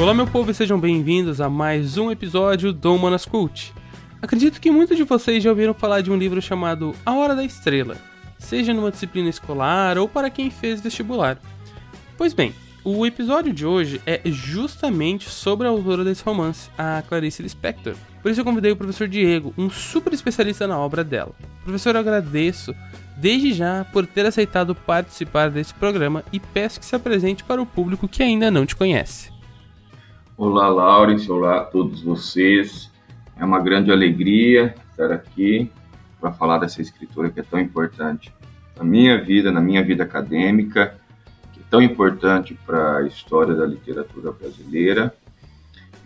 Olá, meu povo, e sejam bem-vindos a mais um episódio do Humanas Cult. Acredito que muitos de vocês já ouviram falar de um livro chamado A Hora da Estrela, seja numa disciplina escolar ou para quem fez vestibular. Pois bem, o episódio de hoje é justamente sobre a autora desse romance, a Clarice Lispector. Por isso eu convidei o professor Diego, um super especialista na obra dela. Professor, eu agradeço desde já por ter aceitado participar desse programa e peço que se apresente para o público que ainda não te conhece. Olá, Laurence, olá a todos vocês. É uma grande alegria estar aqui para falar dessa escritora que é tão importante na minha vida, na minha vida acadêmica, que é tão importante para a história da literatura brasileira.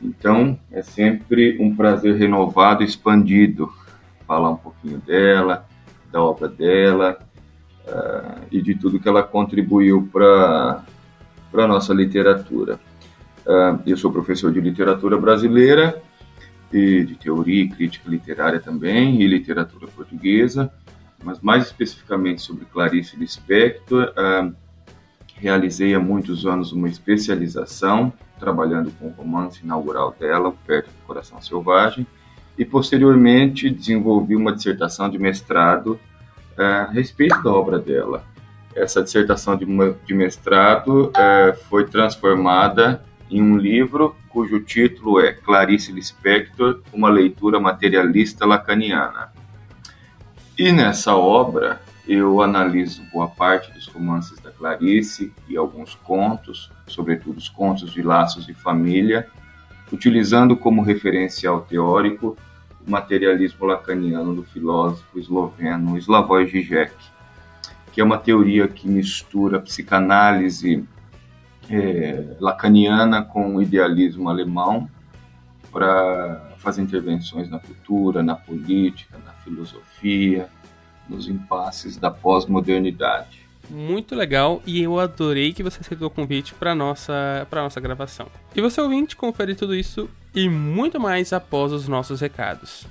Então, é sempre um prazer renovado, expandido, falar um pouquinho dela, da obra dela uh, e de tudo que ela contribuiu para a nossa literatura. Uh, eu sou professor de literatura brasileira, e de teoria e crítica literária também, e literatura portuguesa, mas mais especificamente sobre Clarice Lispector. Uh, realizei há muitos anos uma especialização, trabalhando com o romance inaugural dela, Perto do Coração Selvagem, e posteriormente desenvolvi uma dissertação de mestrado uh, a respeito da obra dela. Essa dissertação de, mestrado uh, foi transformada em um livro cujo título é Clarice Lispector, uma leitura materialista lacaniana. E nessa obra eu analiso boa parte dos romances da Clarice e alguns contos, sobretudo os contos de laços de família, utilizando como referencial teórico o materialismo lacaniano do filósofo esloveno Slavoj Žižek, que é uma teoria que mistura psicanálise é, lacaniana com o idealismo alemão para fazer intervenções na cultura, na política, na filosofia, nos impasses da pós-modernidade. Muito legal e eu adorei que você aceitou o convite para nossa para nossa gravação. E você ouvinte confere tudo isso e muito mais após os nossos recados.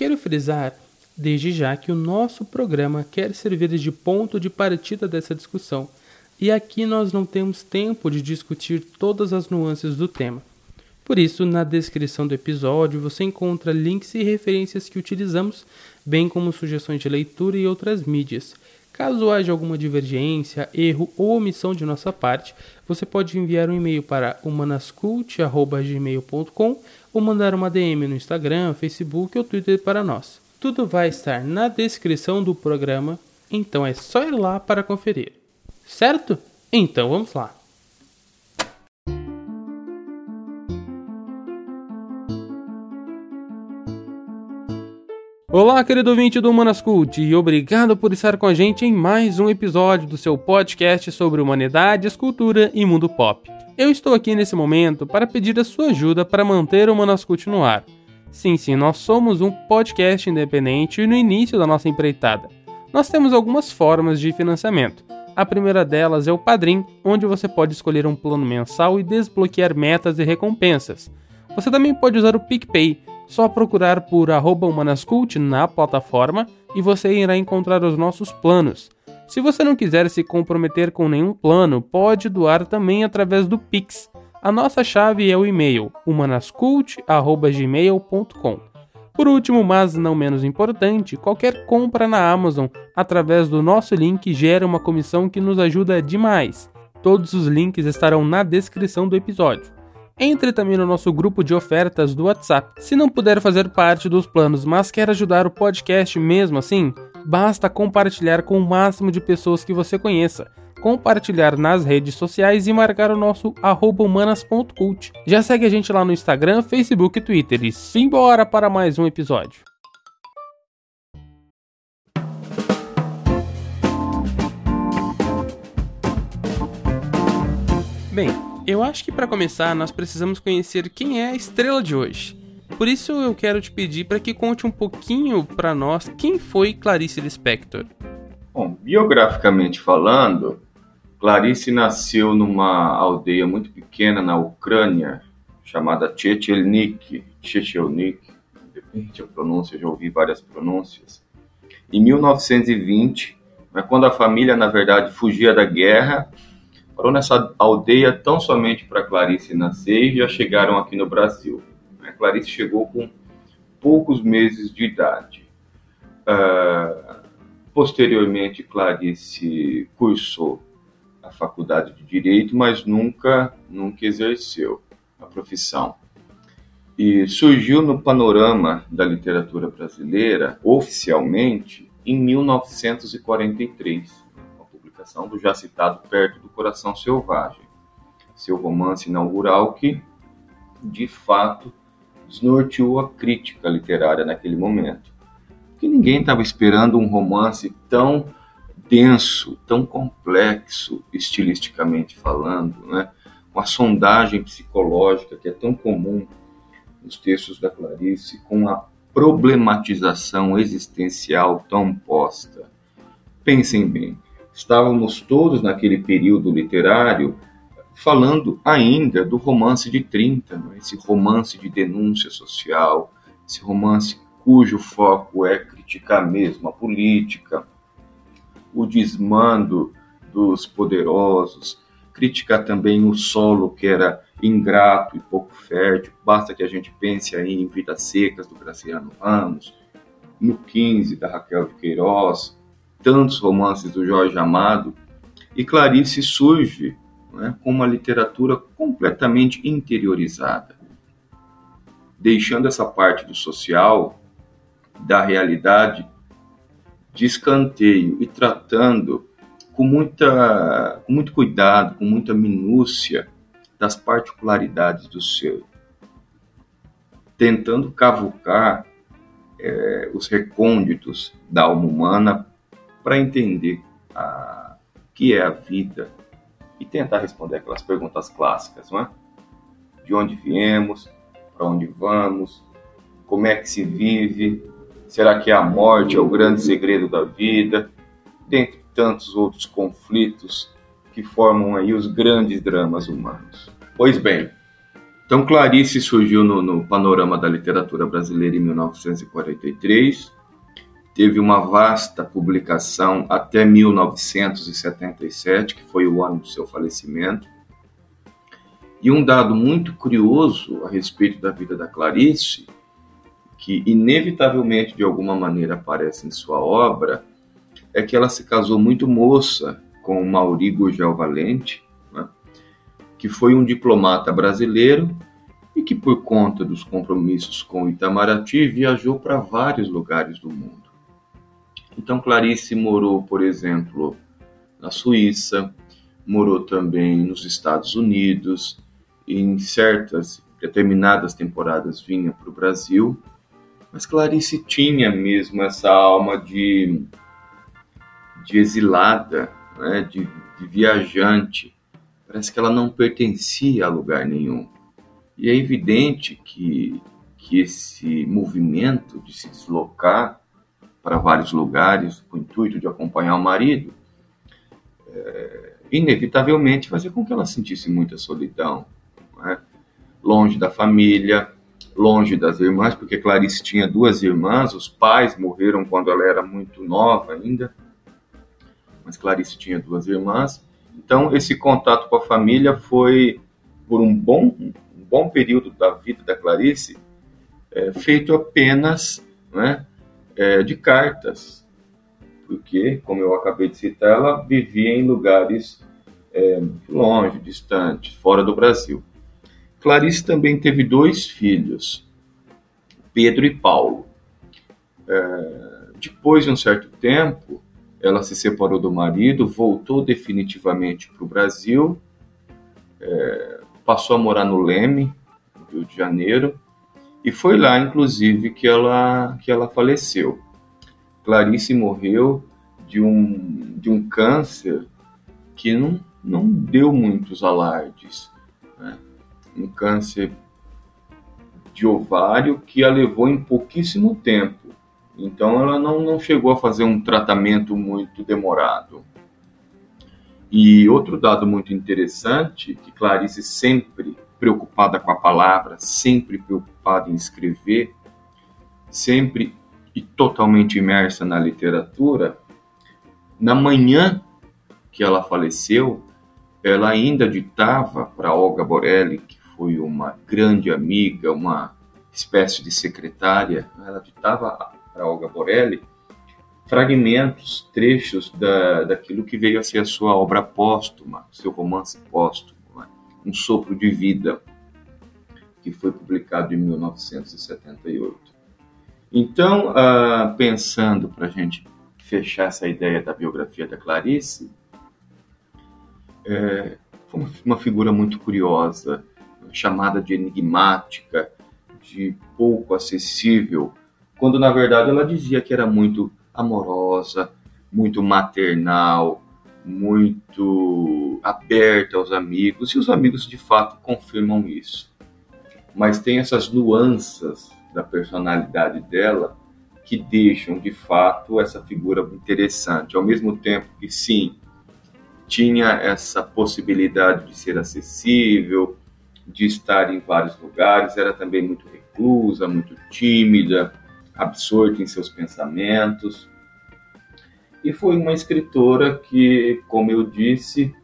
Quero frisar, desde já, que o nosso programa quer servir de ponto de partida dessa discussão, e aqui nós não temos tempo de discutir todas as nuances do tema. Por isso, na descrição do episódio você encontra links e referências que utilizamos, bem como sugestões de leitura e outras mídias. Caso haja alguma divergência, erro ou omissão de nossa parte, você pode enviar um e-mail para humanascult.gmail.com ou mandar uma DM no Instagram, Facebook ou Twitter para nós. Tudo vai estar na descrição do programa, então é só ir lá para conferir. Certo? Então vamos lá. Olá, querido ouvinte do Humanas Cult, e obrigado por estar com a gente em mais um episódio do seu podcast sobre humanidades, cultura e mundo pop. Eu estou aqui nesse momento para pedir a sua ajuda para manter o Humanas Cult no ar. Sim, sim, nós somos um podcast independente no início da nossa empreitada. Nós temos algumas formas de financiamento. A primeira delas é o Padrim, onde você pode escolher um plano mensal e desbloquear metas e recompensas. Você também pode usar o PicPay, só procurar por humanascult na plataforma e você irá encontrar os nossos planos. Se você não quiser se comprometer com nenhum plano, pode doar também através do Pix. A nossa chave é o e-mail humanascult@gmail.com. Por último, mas não menos importante, qualquer compra na Amazon através do nosso link gera uma comissão que nos ajuda demais. Todos os links estarão na descrição do episódio. Entre também no nosso grupo de ofertas do WhatsApp. Se não puder fazer parte dos planos, mas quer ajudar o podcast mesmo assim, basta compartilhar com o máximo de pessoas que você conheça. Compartilhar nas redes sociais e marcar o nosso humanas.cult. Já segue a gente lá no Instagram, Facebook e Twitter. E simbora para mais um episódio. Bem, eu acho que para começar nós precisamos conhecer quem é a estrela de hoje. Por isso eu quero te pedir para que conte um pouquinho para nós quem foi Clarice Lispector. Bom, biograficamente falando, Clarice nasceu numa aldeia muito pequena na Ucrânia, chamada Chechelnik, Chechelnik, depende da pronúncia, já ouvi várias pronúncias. Em 1920, mas quando a família, na verdade, fugia da guerra, parou nessa aldeia tão somente para Clarice nascer e já chegaram aqui no Brasil. A Clarice chegou com poucos meses de idade. Uh, posteriormente, Clarice cursou a faculdade de Direito, mas nunca, nunca exerceu a profissão. E surgiu no panorama da literatura brasileira, oficialmente, em 1943, com a publicação do já citado Perto do Coração Selvagem, seu romance inaugural que, de fato, desnorteou a crítica literária naquele momento. Porque ninguém estava esperando um romance tão denso, tão complexo, estilisticamente falando, né? com a sondagem psicológica que é tão comum nos textos da Clarice, com a problematização existencial tão posta. Pensem bem, estávamos todos naquele período literário falando ainda do romance de 30, né? esse romance de denúncia social, esse romance cujo foco é criticar mesmo a política, o desmando dos poderosos, criticar também o solo que era ingrato e pouco fértil. Basta que a gente pense aí em Vidas Secas do Graciano Ramos, no 15 da Raquel de Queiroz, tantos romances do Jorge Amado, e Clarice surge né, com uma literatura completamente interiorizada, deixando essa parte do social, da realidade, de escanteio e tratando com, muita, com muito cuidado, com muita minúcia das particularidades do ser, tentando cavucar é, os recônditos da alma humana para entender a que é a vida e tentar responder aquelas perguntas clássicas, não é? De onde viemos, para onde vamos, como é que se vive, Será que a morte é o grande segredo da vida? Dentre tantos outros conflitos que formam aí os grandes dramas humanos. Pois bem, então Clarice surgiu no, no panorama da literatura brasileira em 1943, teve uma vasta publicação até 1977, que foi o ano do seu falecimento. E um dado muito curioso a respeito da vida da Clarice que inevitavelmente de alguma maneira aparece em sua obra é que ela se casou muito moça com Mauri Gurgel Valente, né, que foi um diplomata brasileiro e que por conta dos compromissos com Itamaraty viajou para vários lugares do mundo. Então Clarice morou, por exemplo, na Suíça, morou também nos Estados Unidos, em certas determinadas temporadas vinha para o Brasil mas Clarice tinha mesmo essa alma de, de exilada, né? de, de viajante. Parece que ela não pertencia a lugar nenhum. E é evidente que, que esse movimento de se deslocar para vários lugares com o intuito de acompanhar o marido, é, inevitavelmente fazia com que ela sentisse muita solidão, é? longe da família, longe das irmãs, porque Clarice tinha duas irmãs, os pais morreram quando ela era muito nova ainda, mas Clarice tinha duas irmãs. Então, esse contato com a família foi, por um bom, um bom período da vida da Clarice, é, feito apenas né, é, de cartas, porque, como eu acabei de citar, ela vivia em lugares é, longe, distantes, fora do Brasil. Clarice também teve dois filhos, Pedro e Paulo. É, depois de um certo tempo, ela se separou do marido, voltou definitivamente para o Brasil, é, passou a morar no Leme, no Rio de Janeiro, e foi lá, inclusive, que ela, que ela faleceu. Clarice morreu de um, de um câncer que não, não deu muitos alardes. Né? um câncer de ovário que a levou em pouquíssimo tempo. Então ela não, não chegou a fazer um tratamento muito demorado. E outro dado muito interessante, que Clarice sempre preocupada com a palavra, sempre preocupada em escrever, sempre e totalmente imersa na literatura, na manhã que ela faleceu, ela ainda ditava para Olga Borelli, que foi uma grande amiga, uma espécie de secretária, ela ditava para Olga Borelli fragmentos, trechos da, daquilo que veio a ser a sua obra póstuma, seu romance póstumo? Um Sopro de Vida, que foi publicado em 1978. Então, uh, pensando para a gente fechar essa ideia da biografia da Clarice, é, foi uma figura muito curiosa, chamada de enigmática, de pouco acessível, quando na verdade ela dizia que era muito amorosa, muito maternal, muito aberta aos amigos, e os amigos de fato confirmam isso. Mas tem essas nuances da personalidade dela que deixam de fato essa figura interessante, ao mesmo tempo que sim, tinha essa possibilidade de ser acessível, de estar em vários lugares, era também muito reclusa, muito tímida, absorta em seus pensamentos. E foi uma escritora que, como eu disse,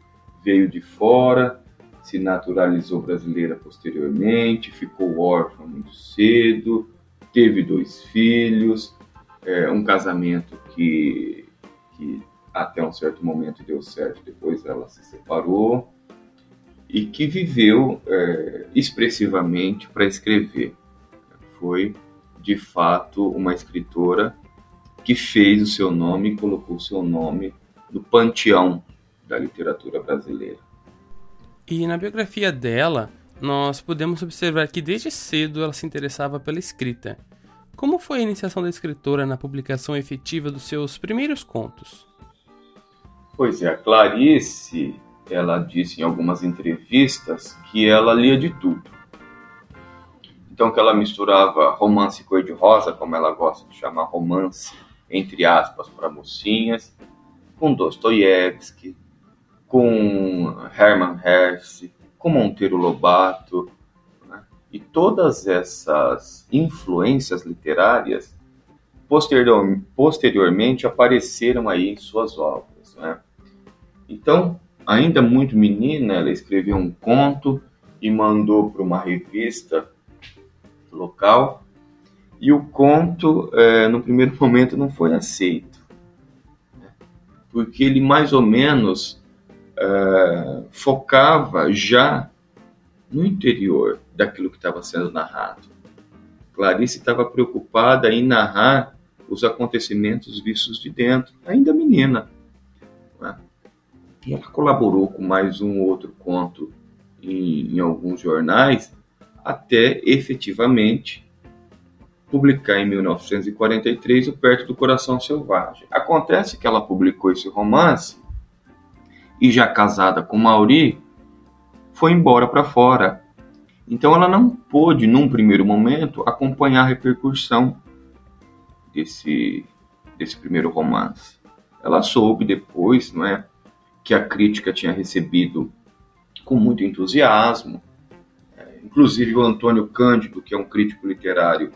veio de fora, se naturalizou brasileira posteriormente, ficou órfã muito cedo, teve dois filhos, é, um casamento que, que até um certo momento deu certo, depois ela se separou e que viveu é, expressivamente para escrever. Foi, de fato, uma escritora que fez o seu nome e colocou o seu nome no panteão da literatura brasileira. E na biografia dela, nós podemos observar que desde cedo ela se interessava pela escrita. Como foi a iniciação da escritora na publicação efetiva dos seus primeiros contos? Pois é, a Clarice ela disse em algumas entrevistas que ela lia de tudo. Então que ela misturava romance cor-de-rosa, como ela gosta de chamar romance, entre aspas, para mocinhas, com Dostoiévski, com Hermann Hesse, com Monteiro Lobato, né? e todas essas influências literárias posterior, posteriormente apareceram aí em suas obras. Né? Então, ainda muito menina, ela escreveu um conto e mandou para uma revista local. E o conto, é, no primeiro momento, não foi aceito, né? porque ele mais ou menos é, focava já no interior daquilo que estava sendo narrado. Clarice estava preocupada em narrar os acontecimentos vistos de dentro, ainda menina. E ela colaborou com mais um outro conto em, em alguns jornais, até efetivamente publicar em 1943 o Perto do Coração Selvagem. Acontece que ela publicou esse romance e já casada com Mauri, foi embora para fora. Então ela não pôde, num primeiro momento, acompanhar a repercussão desse, desse primeiro romance. Ela soube depois, não é, que a crítica tinha recebido com muito entusiasmo. É, inclusive o Antônio Cândido, que é um crítico literário,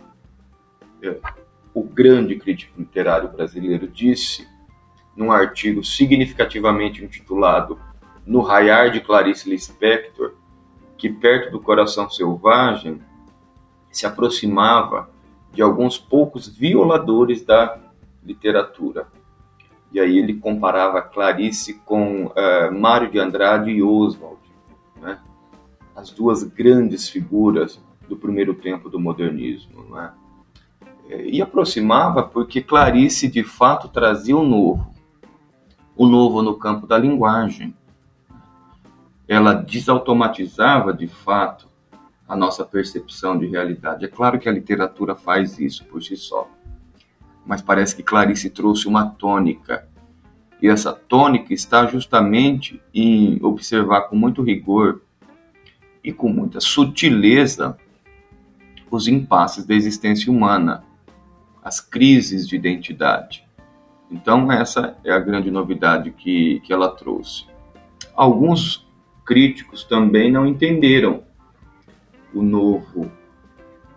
o grande crítico literário brasileiro, disse num artigo significativamente intitulado No Raiar de Clarice Lispector, que perto do coração selvagem se aproximava de alguns poucos violadores da literatura. E aí ele comparava Clarice com uh, Mário de Andrade e Oswald, né? as duas grandes figuras do primeiro tempo do modernismo. Né? E aproximava porque Clarice de fato trazia o novo, o novo no campo da linguagem. Ela desautomatizava de fato a nossa percepção de realidade. É claro que a literatura faz isso por si só mas parece que Clarice trouxe uma tônica. E essa tônica está justamente em observar com muito rigor e com muita sutileza os impasses da existência humana, as crises de identidade. Então, essa é a grande novidade que, que ela trouxe. alguns críticos também não entenderam o novo,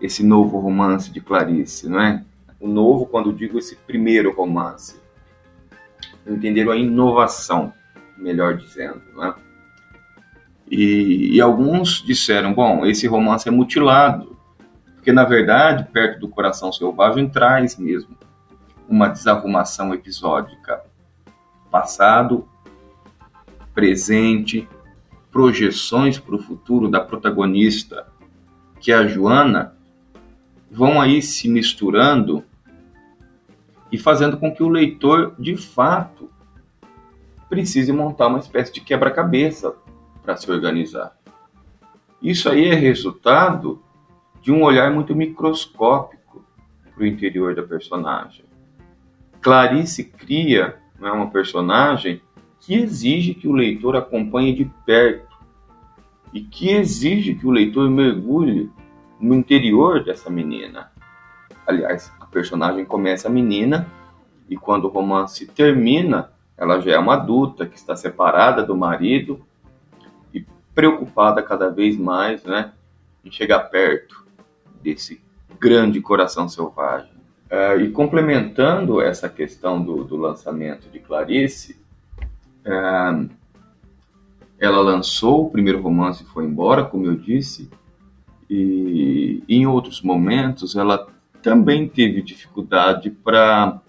esse novo romance de Clarice, não é? O novo, quando digo esse primeiro romance, entenderam a inovação, melhor dizendo, não é? E, e alguns disseram, bom, esse romance é mutilado, porque na verdade, perto do coração selvagem traz mesmo uma desarrumação episódica, passado, presente, projeções para o futuro da protagonista, que é a Joana, vão aí se misturando e fazendo com que o leitor, de fato, precise montar uma espécie de quebra-cabeça para se organizar. Isso aí é resultado de um olhar muito microscópico para o interior da personagem. Clarice cria é uma personagem que exige que o leitor acompanhe de perto e que exige que o leitor mergulhe no interior dessa menina. Aliás, a personagem começa menina e quando o romance termina, ela já é uma adulta que está separada do marido preocupada cada vez mais né, em chegar perto desse grande coração selvagem. Uh, e complementando essa questão do, do lançamento de Clarice, uh, ela lançou o primeiro romance e foi embora, como eu disse, e em outros momentos ela também teve dificuldade para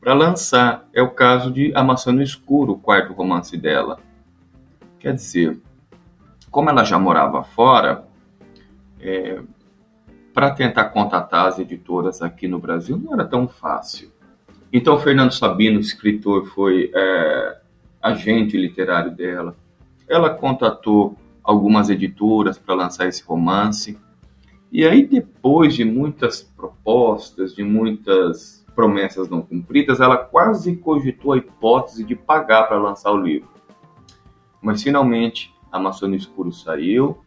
para lançar. É o caso de A Maçã no Escuro, o quarto romance dela. Quer dizer, como ela já morava fora, é, para tentar contatar as editoras aqui no Brasil não era tão fácil. Então, Fernando Sabino, escritor, foi é, agente literário dela. Ela contatou algumas editoras para lançar esse romance. E aí, depois de muitas propostas, de muitas promessas não cumpridas, ela quase cogitou a hipótese de pagar para lançar o livro. Mas finalmente a maçã no escuro saiu,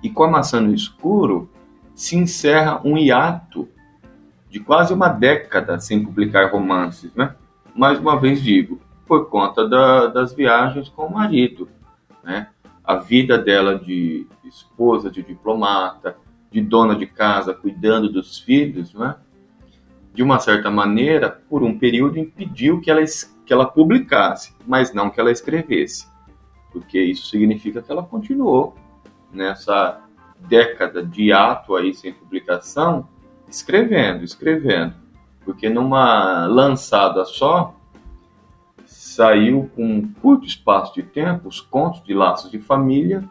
e com a maçã no escuro se encerra um hiato de quase uma década sem publicar romances, né? Mais uma vez digo, por conta da, das viagens com o marido, né? A vida dela de esposa, de diplomata, de dona de casa, cuidando dos filhos, né? De uma certa maneira, por um período impediu que ela, que ela publicasse, mas não que ela escrevesse porque isso significa que ela continuou nessa década de ato aí sem publicação, escrevendo, escrevendo, porque numa lançada só saiu com um curto espaço de tempo os contos de laços de família,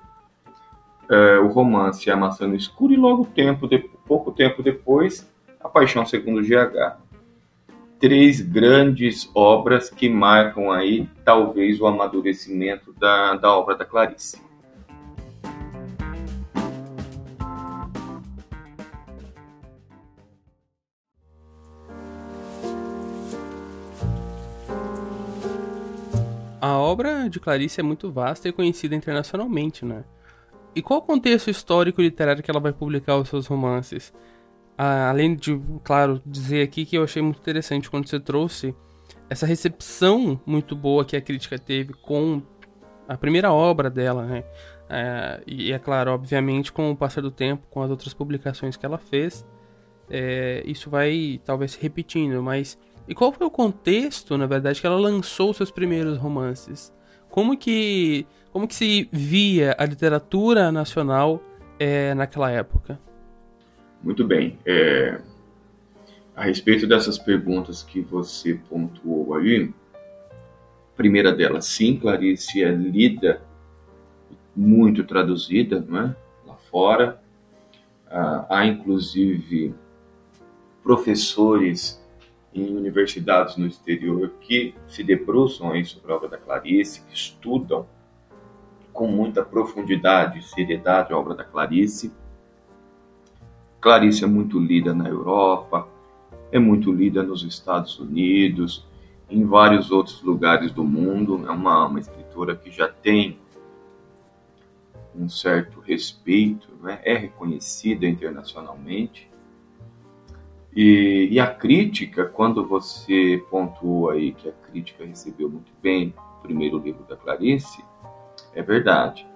é, o romance A Maçã no Escuro e logo tempo de, pouco tempo depois A Paixão segundo GH três grandes obras que marcam aí talvez o amadurecimento da, da obra da Clarice. Obra de Clarice é muito vasta e conhecida internacionalmente, né? E qual o contexto histórico e literário que ela vai publicar os seus romances? além de, claro, dizer aqui que eu achei muito interessante quando você trouxe essa recepção muito boa que a crítica teve com a primeira obra dela, né? É, e é claro, obviamente, com o passar do tempo, com as outras publicações que ela fez, é, isso vai talvez se repetindo, mas e qual foi o contexto, na verdade, que ela lançou seus primeiros romances? Como que como que se via a literatura nacional é, naquela época? Muito bem. É, a respeito dessas perguntas que você pontuou aí, primeira delas, sim, Clarice é lida, muito traduzida, não é? Lá fora. Ah, há, inclusive, professores em universidades no exterior que se debruçam aí sobre a obra da Clarice, que estudam com muita profundidade e seriedade a obra da Clarice. Clarice é muito lida na Europa, é muito lida nos Estados Unidos, em vários outros lugares do mundo. É uma, uma escritora que já tem um certo respeito, né? é reconhecida internacionalmente. E, e, a crítica, quando você pontuou aí que a crítica recebeu muito bem, primeiro livro da Clarice, é verdade.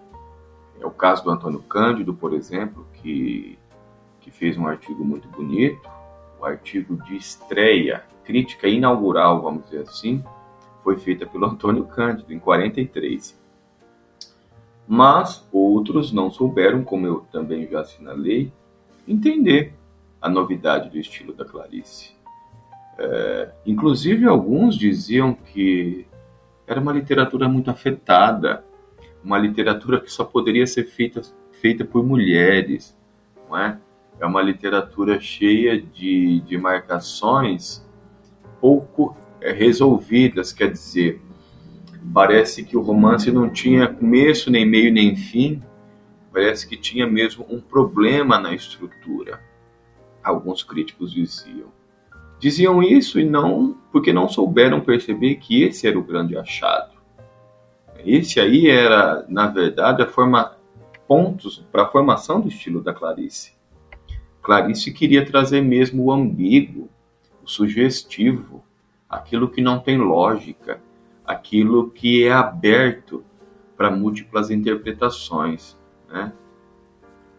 É o caso do Antônio Cândido, por exemplo, que, que fez um artigo muito bonito, o artigo de estreia, crítica inaugural, vamos dizer assim, foi feita pelo Antônio Cândido, em 43. Mas outros não souberam, como eu também já assinalei, entender a novidade do estilo da Clarice. É, inclusive, alguns diziam que era uma literatura muito afetada, uma literatura que só poderia ser feita, feita por mulheres, não é? É uma literatura cheia de, de marcações pouco é, resolvidas, quer dizer, parece que o romance não tinha começo, nem meio, nem fim, parece que tinha mesmo um problema na estrutura. Alguns críticos diziam. Diziam isso e não porque não souberam perceber que esse era o grande achado. Esse aí era, na verdade, a forma pontos para a formação do estilo da Clarice. Clarice queria trazer mesmo o ambíguo, o sugestivo, aquilo que não tem lógica, aquilo que é aberto para múltiplas interpretações, né?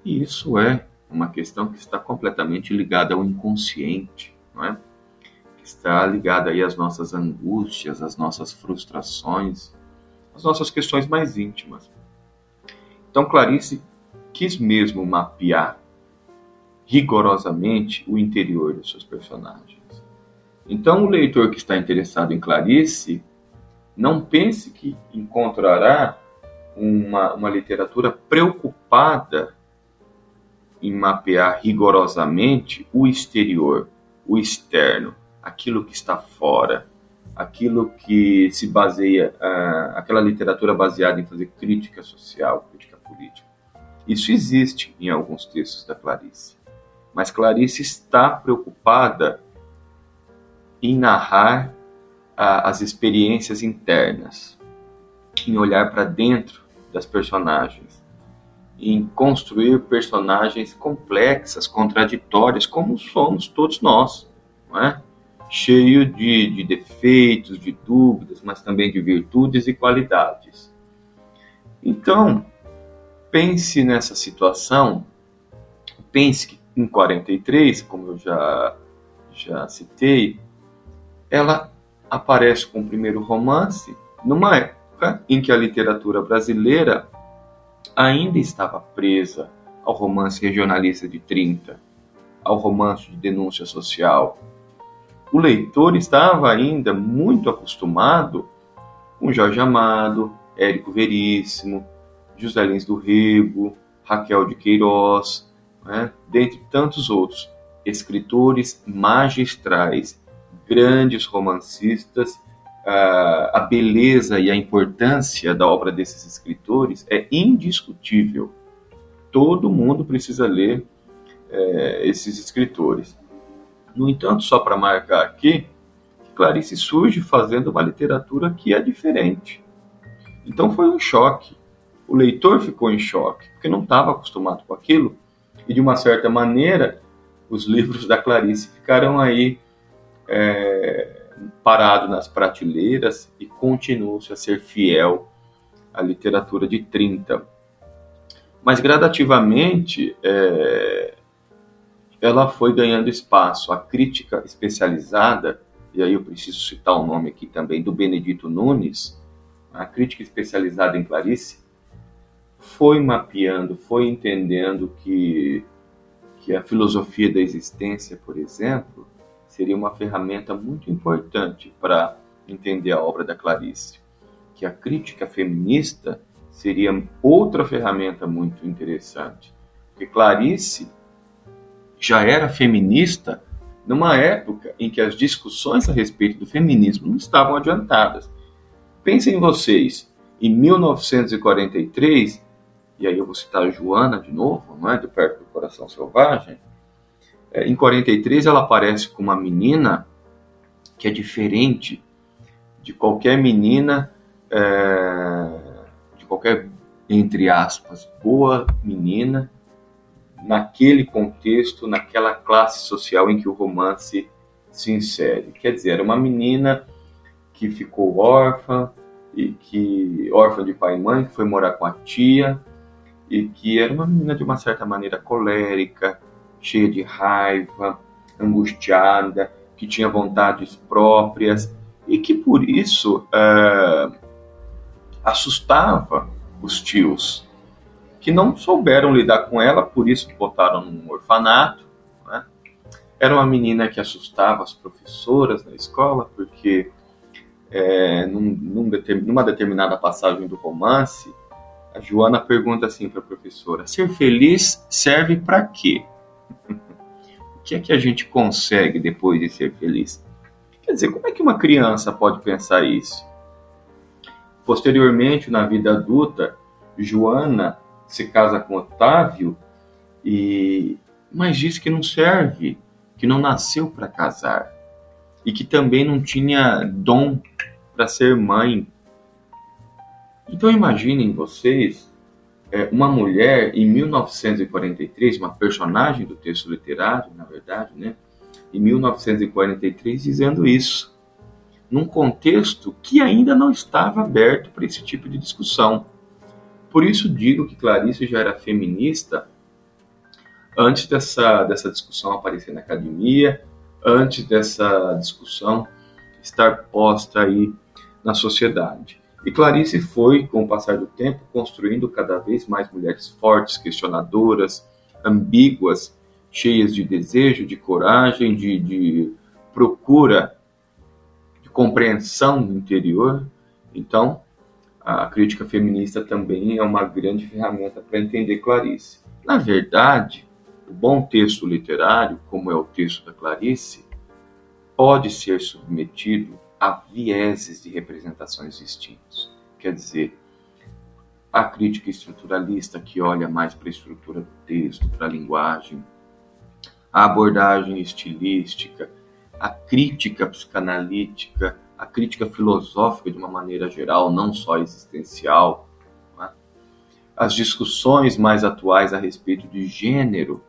E isso é uma questão que está completamente ligada ao inconsciente, não é? está ligada aí às nossas angústias, às nossas frustrações, às nossas questões mais íntimas. Então Clarice quis mesmo mapear rigorosamente o interior dos seus personagens. Então o leitor que está interessado em Clarice não pense que encontrará uma, uma literatura preocupada em mapear rigorosamente o exterior, o externo, aquilo que está fora, aquilo que se baseia, uh, aquela literatura baseada em fazer crítica social, crítica política. Isso existe em alguns textos da Clarice. Mas Clarice está preocupada em narrar uh, as experiências internas, em olhar para dentro das personagens, em construir personagens complexas, contraditórias, como somos todos nós, não é? cheio de, de defeitos, de dúvidas, mas também de virtudes e qualidades. Então, pense nessa situação, pense que em 43, como eu já, já citei, ela aparece com o primeiro romance numa época em que a literatura brasileira ainda estava presa ao romance regionalista de 30, ao romance de denúncia social, o leitor estava ainda muito acostumado com Jorge Amado, Érico Veríssimo, José Lins do Rego, Raquel de Queiroz, né? dentre tantos outros escritores magistrais, grandes romancistas. A beleza e a importância da obra desses escritores é indiscutível. Todo mundo precisa ler é, esses escritores. No entanto, só para marcar aqui, Clarice surge fazendo uma literatura que é diferente. Então foi um choque. O leitor ficou em choque, porque não estava acostumado com aquilo, e de uma certa maneira, os livros da Clarice ficaram aí é, parados nas prateleiras e continuam-se a ser fiel à literatura de 30. Mas gradativamente, é, ela foi ganhando espaço. A crítica especializada, e aí eu preciso citar o nome aqui também do Benedito Nunes, a crítica especializada em Clarice, foi mapeando, foi entendendo que, que a filosofia da existência, por exemplo, seria uma ferramenta muito importante para entender a obra da Clarice. Que a crítica feminista seria outra ferramenta muito interessante. Porque Clarice já era feminista numa época em que as discussões a respeito do feminismo não estavam adiantadas. Pensem vocês, em 1943, e aí eu vou citar Joana de novo, não é? do Perto do Coração Selvagem, é, em 43 ela aparece com uma menina que é diferente de qualquer menina, é, de qualquer, entre aspas, boa menina naquele contexto, naquela classe social em que o romance se insere. Quer dizer, era uma menina que ficou órfã e que órfã de pai e mãe, que foi morar com a tia e que era uma menina de uma certa maneira colérica, cheia de raiva, angustiada, que tinha vontades próprias e que por isso é, assustava os tios, que não souberam lidar com ela, por isso botaram num orfanato. Né? Era uma menina que assustava as professoras na escola, porque é, num, num, numa determinada passagem do romance, a Joana pergunta assim para a professora: ser feliz serve para quê? O que é que a gente consegue depois de ser feliz? Quer dizer, como é que uma criança pode pensar isso? Posteriormente, na vida adulta, Joana se casa com Otávio e mas diz que não serve, que não nasceu para casar e que também não tinha dom para ser mãe. Então imaginem vocês é, uma mulher em 1943, uma personagem do texto literário, na verdade, né? Em 1943 dizendo isso, num contexto que ainda não estava aberto para esse tipo de discussão. Por isso digo que Clarice já era feminista antes dessa, dessa discussão aparecer na academia, antes dessa discussão estar posta aí na sociedade. E Clarice foi, com o passar do tempo, construindo cada vez mais mulheres fortes, questionadoras, ambíguas, cheias de desejo, de coragem, de, de procura, de compreensão interior. Então, a crítica feminista também é uma grande ferramenta para entender Clarice. Na verdade, o bom texto literário, como é o texto da Clarice, pode ser submetido a vieses de representações distintos. Quer dizer, a crítica estruturalista que olha mais para a estrutura do texto, para a linguagem, a abordagem estilística, a crítica psicanalítica, a crítica filosófica de uma maneira geral, não só existencial, é? as discussões mais atuais a respeito de gênero,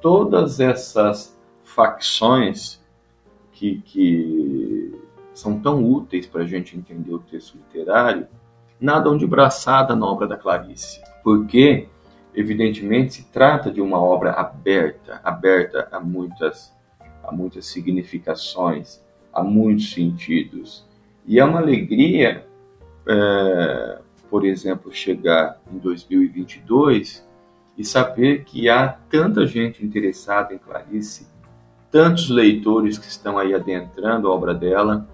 todas essas facções que, que são tão úteis para a gente entender o texto literário, nadam de braçada na obra da Clarice, porque, evidentemente, se trata de uma obra aberta, aberta a muitas, a muitas significações, a muitos sentidos. E é uma alegria, é, por exemplo, chegar em 2022 e saber que há tanta gente interessada em Clarice, tantos leitores que estão aí adentrando a obra dela,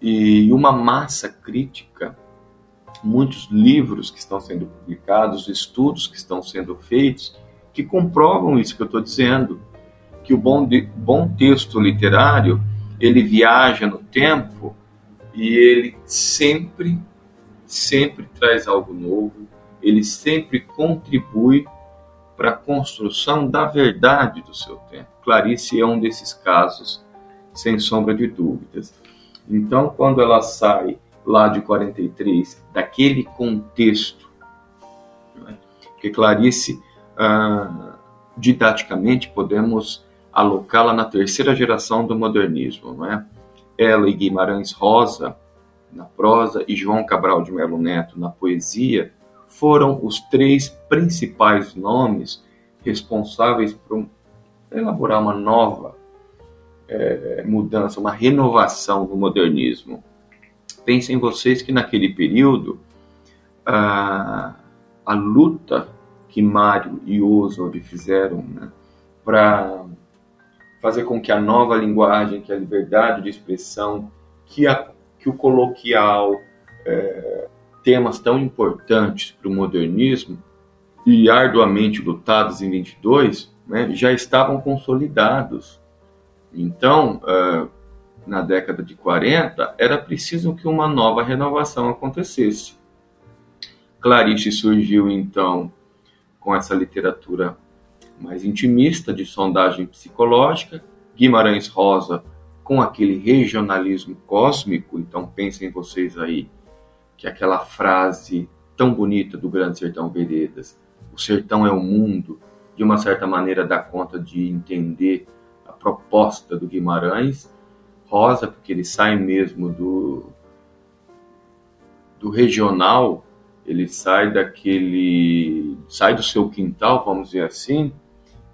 e uma massa crítica, muitos livros que estão sendo publicados, estudos que estão sendo feitos, que comprovam isso que eu estou dizendo, que o bom, de, bom texto literário ele viaja no tempo e ele sempre, sempre traz algo novo, ele sempre contribui para a construção da verdade do seu tempo. Clarice é um desses casos, sem sombra de dúvidas. Então, quando ela sai lá de 43, daquele contexto, né, que Clarice, ah, didaticamente, podemos alocá-la na terceira geração do modernismo, não é? Ela e Guimarães Rosa na prosa e João Cabral de Melo Neto na poesia foram os três principais nomes responsáveis por elaborar uma nova é, mudança, uma renovação do modernismo. Pensem vocês que naquele período a, a luta que Mário e Oswald fizeram né, para fazer com que a nova linguagem, que a liberdade de expressão, que, a, que o coloquial, é, temas tão importantes para o modernismo e arduamente lutados em 22, né, já estavam consolidados então, uh, na década de 40, era preciso que uma nova renovação acontecesse. Clarice surgiu então com essa literatura mais intimista de sondagem psicológica, Guimarães Rosa com aquele regionalismo cósmico, então pensem vocês aí que aquela frase tão bonita do Grande Sertão Veredas, o sertão é o mundo, de uma certa maneira dá conta de entender proposta do Guimarães, Rosa, porque ele sai mesmo do, do regional, ele sai daquele, sai do seu quintal, vamos dizer assim,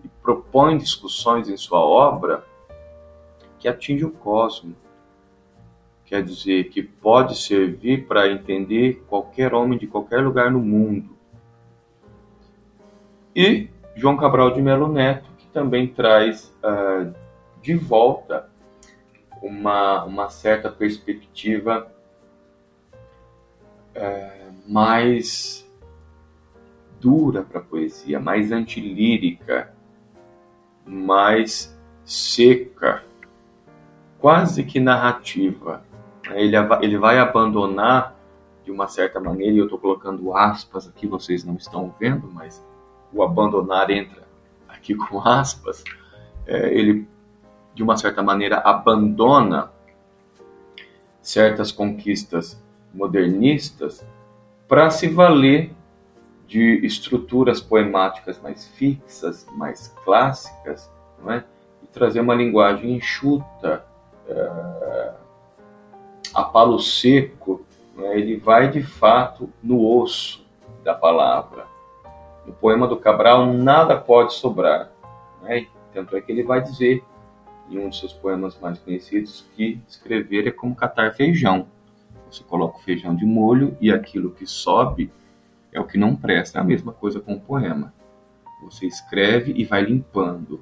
e propõe discussões em sua obra que atinge o cosmos. Quer dizer, que pode servir para entender qualquer homem de qualquer lugar no mundo. E João Cabral de Melo Neto, também traz uh, de volta uma, uma certa perspectiva uh, mais dura para a poesia, mais antilírica, mais seca, quase que narrativa. Ele, ele vai abandonar, de uma certa maneira, e eu estou colocando aspas aqui, vocês não estão vendo, mas o abandonar entra aqui com aspas, é, ele, de uma certa maneira, abandona certas conquistas modernistas para se valer de estruturas poemáticas mais fixas, mais clássicas, não é? e trazer uma linguagem enxuta, é, a palo seco, é? ele vai de fato no osso da palavra. No poema do Cabral, nada pode sobrar. Né? Tanto é que ele vai dizer, em um dos seus poemas mais conhecidos, que escrever é como catar feijão. Você coloca o feijão de molho e aquilo que sobe é o que não presta. É a mesma coisa com o poema. Você escreve e vai limpando,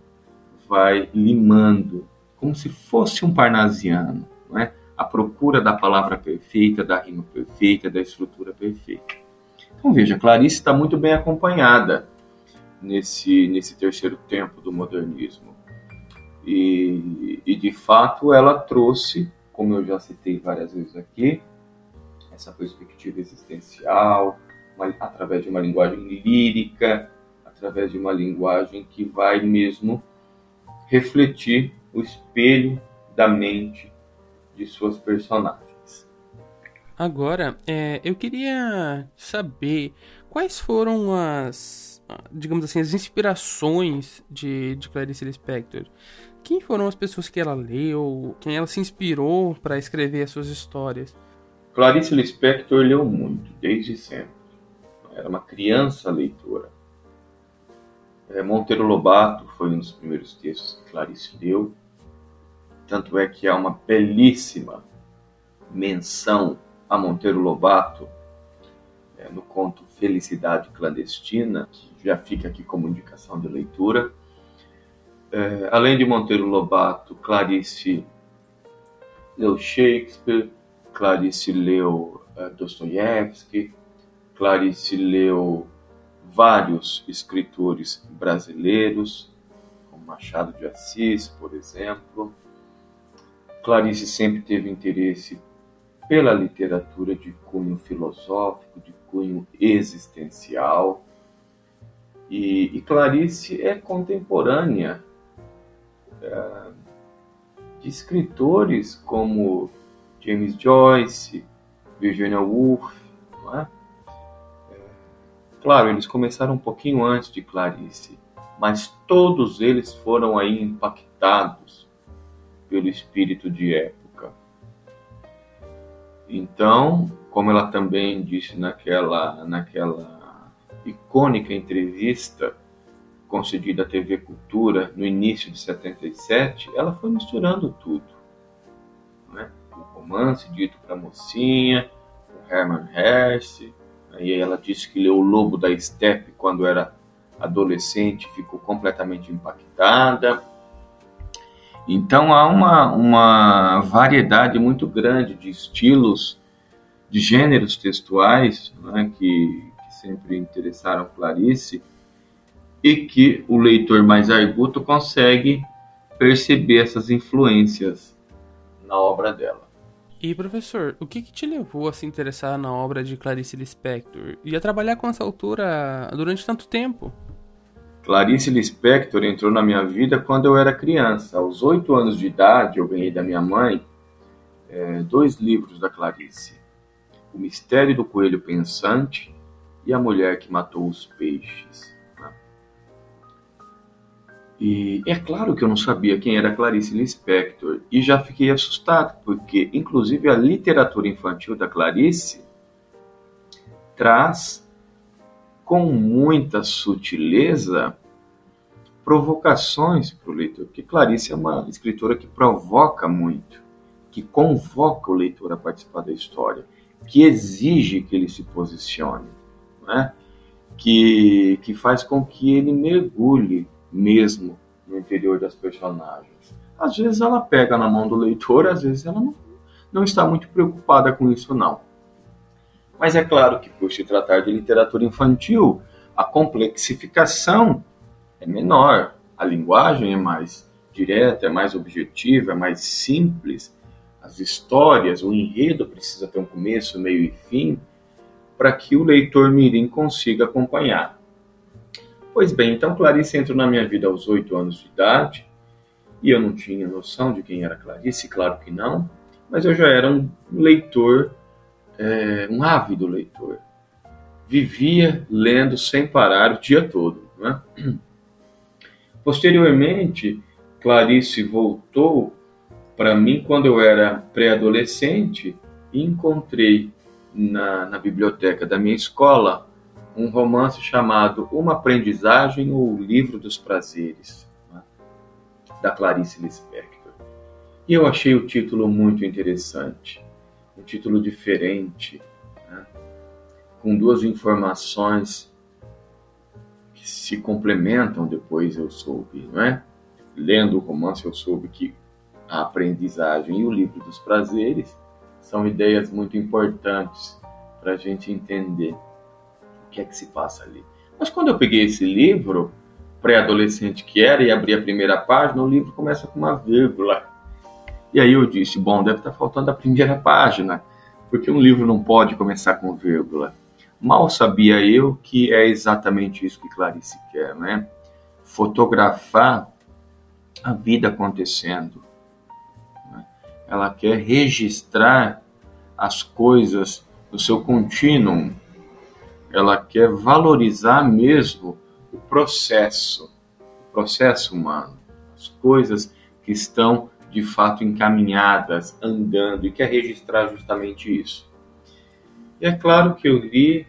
vai limando, como se fosse um parnasiano, não é? A procura da palavra perfeita, da rima perfeita, da estrutura perfeita. Então veja, Clarice está muito bem acompanhada nesse, nesse terceiro tempo do modernismo. E, e de fato ela trouxe, como eu já citei várias vezes aqui, essa perspectiva existencial, uma, através de uma linguagem lírica, através de uma linguagem que vai mesmo refletir o espelho da mente de suas personagens. Agora, é, eu queria saber quais foram as, digamos assim, as inspirações de, de Clarice Lispector. Quem foram as pessoas que ela leu, quem ela se inspirou para escrever as suas histórias? Clarice Lispector leu muito, desde sempre. Era uma criança leitora. É, Monteiro Lobato foi um dos primeiros textos que Clarice leu. Tanto é que há uma belíssima menção a Monteiro Lobato é, no conto Felicidade Clandestina, que já fica aqui como indicação de leitura. É, além de Monteiro Lobato, Clarice leu Shakespeare, Clarice leu uh, Dostoiévski, Clarice leu vários escritores brasileiros, como Machado de Assis, por exemplo. Clarice sempre teve interesse pela literatura de cunho filosófico, de cunho existencial. E, e Clarice é contemporânea é, de escritores como James Joyce, Virginia Woolf. É? É, claro, eles começaram um pouquinho antes de Clarice, mas todos eles foram aí impactados pelo espírito de época. Então, como ela também disse naquela, naquela icônica entrevista concedida à TV Cultura no início de 77, ela foi misturando tudo. Né? O romance dito para a mocinha, o Herman Hesse, aí ela disse que leu O Lobo da Steppe quando era adolescente, ficou completamente impactada então há uma, uma variedade muito grande de estilos, de gêneros textuais né, que, que sempre interessaram Clarice e que o leitor mais arguto consegue perceber essas influências na obra dela. E professor, o que, que, te levou a se interessar na obra de Clarice Lispector e a trabalhar com essa autora durante tanto tempo? Clarice Lispector entrou na minha vida quando eu era criança. Aos oito anos de idade, eu ganhei da minha mãe é, dois livros da Clarice: O Mistério do Coelho Pensante e A Mulher que Matou os Peixes. Né? E é claro que eu não sabia quem era Clarice Lispector e já fiquei assustado, porque, inclusive, a literatura infantil da Clarice traz com muita sutileza provocações para o leitor, porque Clarice é uma escritora que provoca muito, que convoca o leitor a participar da história, que exige que ele se posicione, né? que, que faz com que ele mergulhe mesmo no interior das personagens. Às vezes ela pega na mão do leitor, às vezes ela não, não está muito preocupada com isso, não. Mas é claro que, por se tratar de literatura infantil, a complexificação é menor, a linguagem é mais direta, é mais objetiva, é mais simples. As histórias, o enredo precisa ter um começo, meio e fim, para que o leitor mirim consiga acompanhar. Pois bem, então Clarice entrou na minha vida aos oito anos de idade, e eu não tinha noção de quem era Clarice, claro que não, mas eu já era um leitor, é, um ávido leitor. Vivia lendo sem parar o dia todo. Né? Posteriormente, Clarice voltou para mim quando eu era pré-adolescente e encontrei na, na, biblioteca da minha escola um romance chamado Uma Aprendizagem ou O Livro dos Prazeres, né, da Clarice Lispector. E eu achei o título muito interessante, um título diferente, né, com duas informações que se complementam depois eu soube, não é? Lendo o romance eu soube que a aprendizagem e o livro dos prazeres são ideias muito importantes para a gente entender o que é que se passa ali. Mas quando eu peguei esse livro, pré-adolescente que era, e abri a primeira página, o livro começa com uma vírgula. E aí eu disse, bom, deve estar faltando a primeira página, porque um livro não pode começar com vírgula. Mal sabia eu que é exatamente isso que Clarice quer, né? Fotografar a vida acontecendo. Né? Ela quer registrar as coisas no seu contínuo. Ela quer valorizar mesmo o processo, o processo humano, as coisas que estão de fato encaminhadas, andando, e quer registrar justamente isso. E é claro que eu li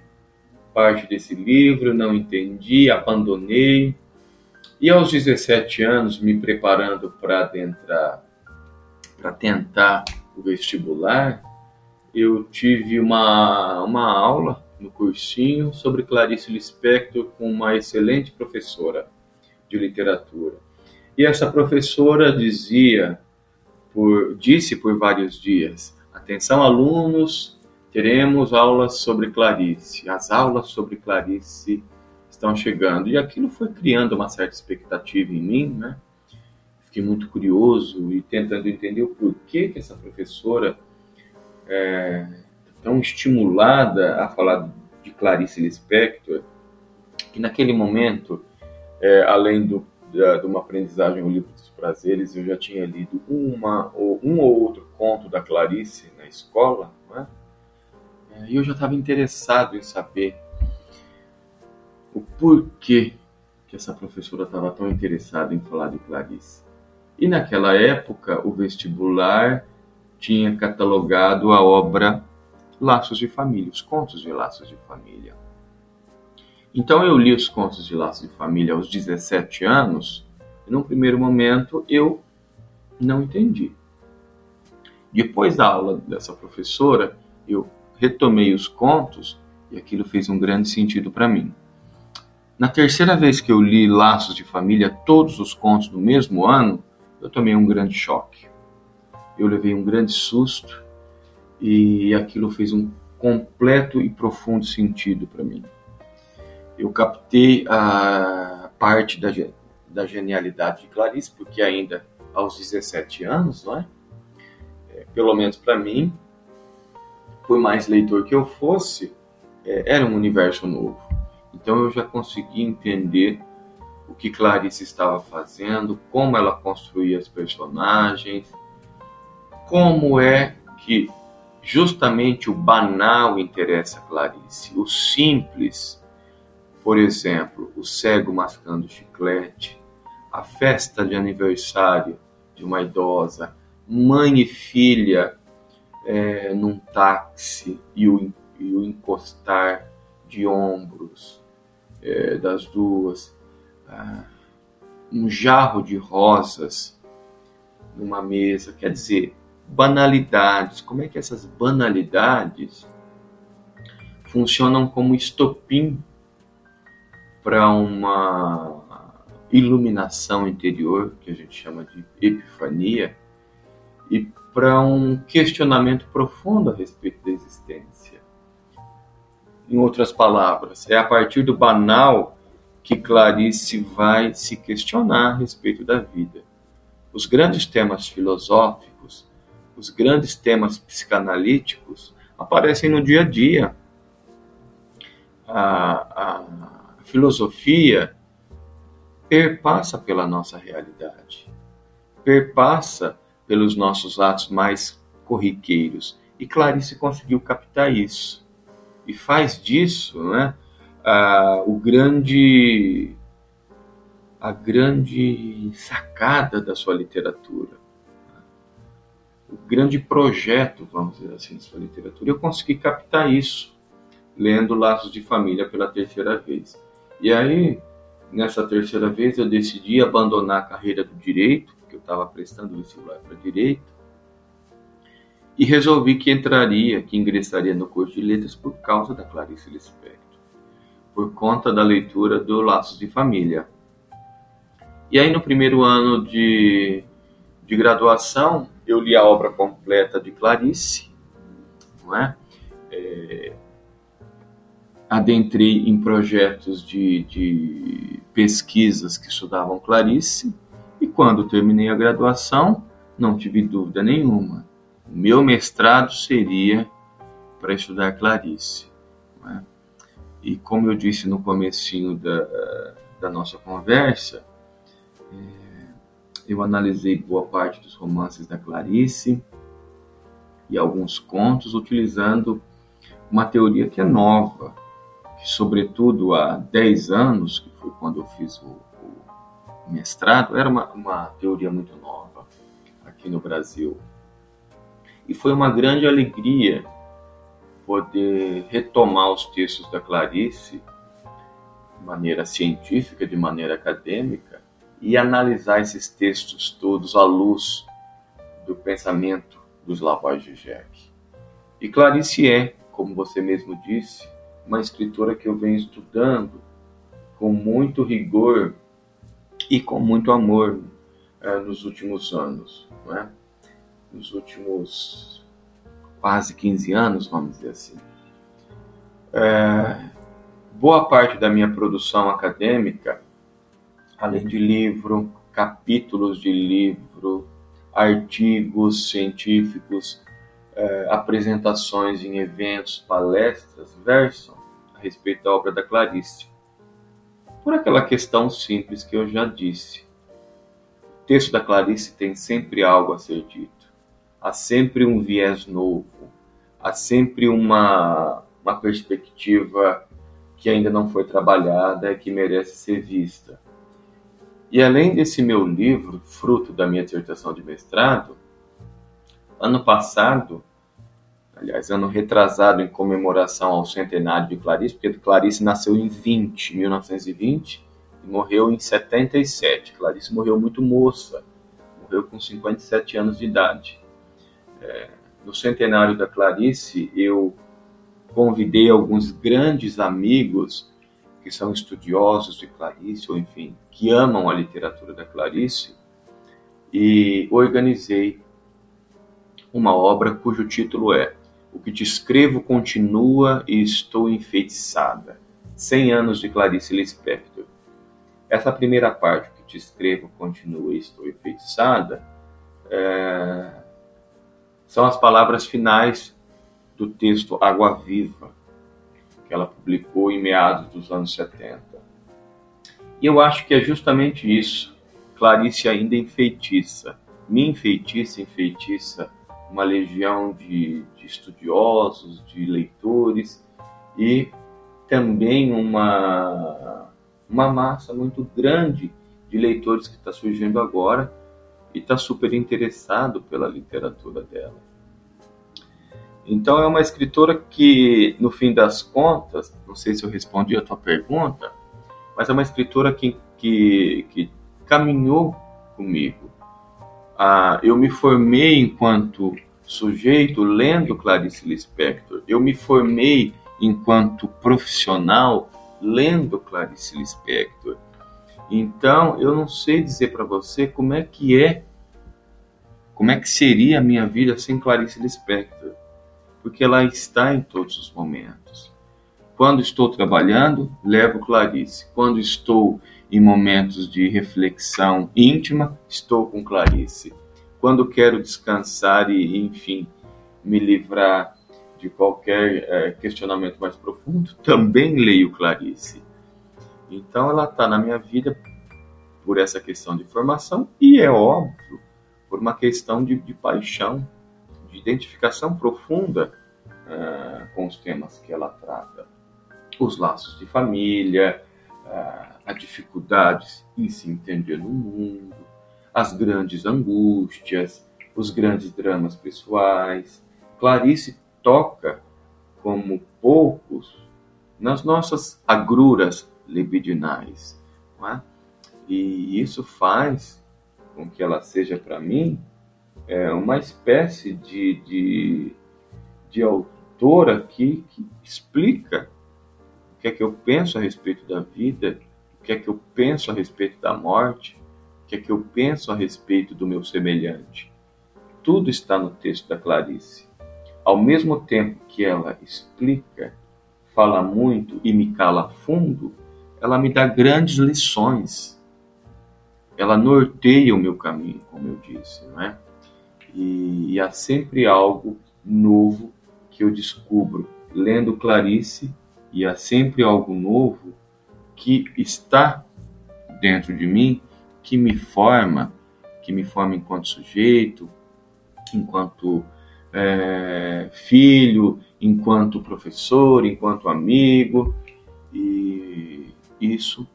parte desse livro, não entendi, abandonei. E aos 17 anos, me preparando para adentrar, para tentar o vestibular, eu tive uma, uma aula no cursinho sobre Clarice Lispector com uma excelente professora de literatura. E essa professora dizia, por, disse por vários dias: atenção, alunos, teremos aulas sobre Clarice. As aulas sobre Clarice estão chegando. E aquilo foi criando uma certa expectativa em mim, né? Fiquei muito curioso e tentando entender o porquê que essa professora é tão estimulada a falar de Clarice Lispector, que naquele momento, é, além do, da, de uma aprendizagem no livro dos prazeres, eu já tinha lido uma ou um ou outro conto da Clarice na escola, né? E eu já estava interessado em saber o porquê que essa professora estava tão interessada em falar de Clarice. E naquela época, o vestibular tinha catalogado a obra Laços de Família, os contos de Laços de Família. Então eu li os contos de Laços de Família aos 17 anos, e num primeiro momento eu não entendi. Depois da aula dessa professora, eu retomei os contos e aquilo fez um grande sentido para mim. Na terceira vez que eu li Laços de Família, todos os contos do mesmo ano, eu tomei um grande choque. Eu levei um grande susto e aquilo fez um completo e profundo sentido para mim. Eu captei a parte da, da genialidade de Clarice, porque ainda aos 17 anos, não é? é pelo menos para mim, por mais leitor que eu fosse, é, era um universo novo. Então eu já consegui entender o que Clarice estava fazendo, como ela construía as personagens, como é que justamente o banal interessa a Clarice, o simples, por exemplo, o cego mascando chiclete, a festa de aniversário de uma idosa, mãe e filha é, num táxi e o, e o encostar de ombros é, das duas, ah, um jarro de rosas numa mesa, quer dizer, banalidades. Como é que essas banalidades funcionam como estopim para uma iluminação interior, que a gente chama de epifania, e para um questionamento profundo a respeito da existência. Em outras palavras, é a partir do banal que Clarice vai se questionar a respeito da vida. Os grandes temas filosóficos, os grandes temas psicanalíticos aparecem no dia a dia. A, a filosofia perpassa pela nossa realidade, perpassa pelos nossos atos mais corriqueiros. E Clarice conseguiu captar isso. E faz disso né, a, o grande, a grande sacada da sua literatura. O grande projeto, vamos dizer assim, da sua literatura. Eu consegui captar isso lendo Laços de Família pela terceira vez. E aí, nessa terceira vez, eu decidi abandonar a carreira do direito eu estava prestando vestibular para direito, e resolvi que entraria, que ingressaria no curso de letras por causa da Clarice Lispector, por conta da leitura do Laços de Família. E aí no primeiro ano de, de graduação, eu li a obra completa de Clarice, não é? é adentrei em projetos de, de pesquisas que estudavam Clarice, e quando terminei a graduação, não tive dúvida nenhuma. O meu mestrado seria para estudar Clarice. É? E como eu disse no comecinho da, da nossa conversa, é, eu analisei boa parte dos romances da Clarice e alguns contos utilizando uma teoria que é nova, sobretudo há 10 anos, que foi quando eu fiz o mestrado era uma, uma teoria muito nova aqui no Brasil. E foi uma grande alegria poder retomar os textos da Clarice de maneira científica, de maneira acadêmica, e analisar esses textos todos à luz do pensamento dos Lavoie Jack. E Clarice é, como você mesmo disse, uma escritora que eu venho estudando com muito rigor e com muito amor é, nos últimos anos, é? nos últimos quase 15 anos, vamos dizer assim. É, boa parte da minha produção acadêmica, além de livro, capítulos de livro, artigos científicos, é, apresentações em eventos, palestras, versam respeito da obra da Clarice por aquela questão simples que eu já disse. O texto da Clarice tem sempre algo a ser dito, há sempre um viés novo, há sempre uma, uma perspectiva que ainda não foi trabalhada e que merece ser vista. E além desse meu livro, fruto da minha dissertação de mestrado, ano passado aliás, ano retrasado em comemoração ao centenário de Clarice, porque Clarice nasceu em 20, 1920, e morreu em 77. Clarice morreu muito moça, morreu com 57 anos de idade. É, no centenário da Clarice, eu convidei alguns grandes amigos que são estudiosos de Clarice, ou enfim, que amam a literatura da Clarice, e organizei uma obra cujo título é o que te escrevo continua e estou enfeitiçada. Cem anos de Clarice Lispector. Essa primeira parte, o que te escrevo continua e estou enfeitiçada, é... são as palavras finais do texto Água Viva, que ela publicou em meados dos anos 70. E eu acho que é justamente isso. Clarice ainda enfeitiça, me enfeitiça, enfeitiça uma legião de, de estudiosos, de leitores e também uma, uma massa muito grande de leitores que está surgindo agora e está super interessado pela literatura dela. Então é uma escritora que, no fim das contas, não sei se eu respondi a tua pergunta, mas é uma escritora que, que, que caminhou comigo. Ah, eu me formei enquanto sujeito lendo Clarice Lispector. Eu me formei enquanto profissional lendo Clarice Lispector. Então, eu não sei dizer para você como é que é, como é que seria a minha vida sem Clarice Lispector, porque ela está em todos os momentos. Quando estou trabalhando, levo Clarice. Quando estou em momentos de reflexão íntima, estou com Clarice. Quando quero descansar e, enfim, me livrar de qualquer é, questionamento mais profundo, também leio Clarice. Então, ela está na minha vida por essa questão de formação e, é óbvio, por uma questão de, de paixão, de identificação profunda uh, com os temas que ela trata os laços de família, a dificuldades em se entender no mundo, as grandes angústias, os grandes dramas pessoais. Clarice toca como poucos nas nossas agruras libidinais. É? E isso faz com que ela seja para mim é, uma espécie de, de, de autora que, que explica que é que eu penso a respeito da vida, o que é que eu penso a respeito da morte, o que é que eu penso a respeito do meu semelhante. Tudo está no texto da Clarice. Ao mesmo tempo que ela explica, fala muito e me cala fundo, ela me dá grandes lições. Ela norteia o meu caminho, como eu disse, não é? E, e há sempre algo novo que eu descubro lendo Clarice e há sempre algo novo que está dentro de mim, que me forma, que me forma enquanto sujeito, enquanto é, filho, enquanto professor, enquanto amigo. E isso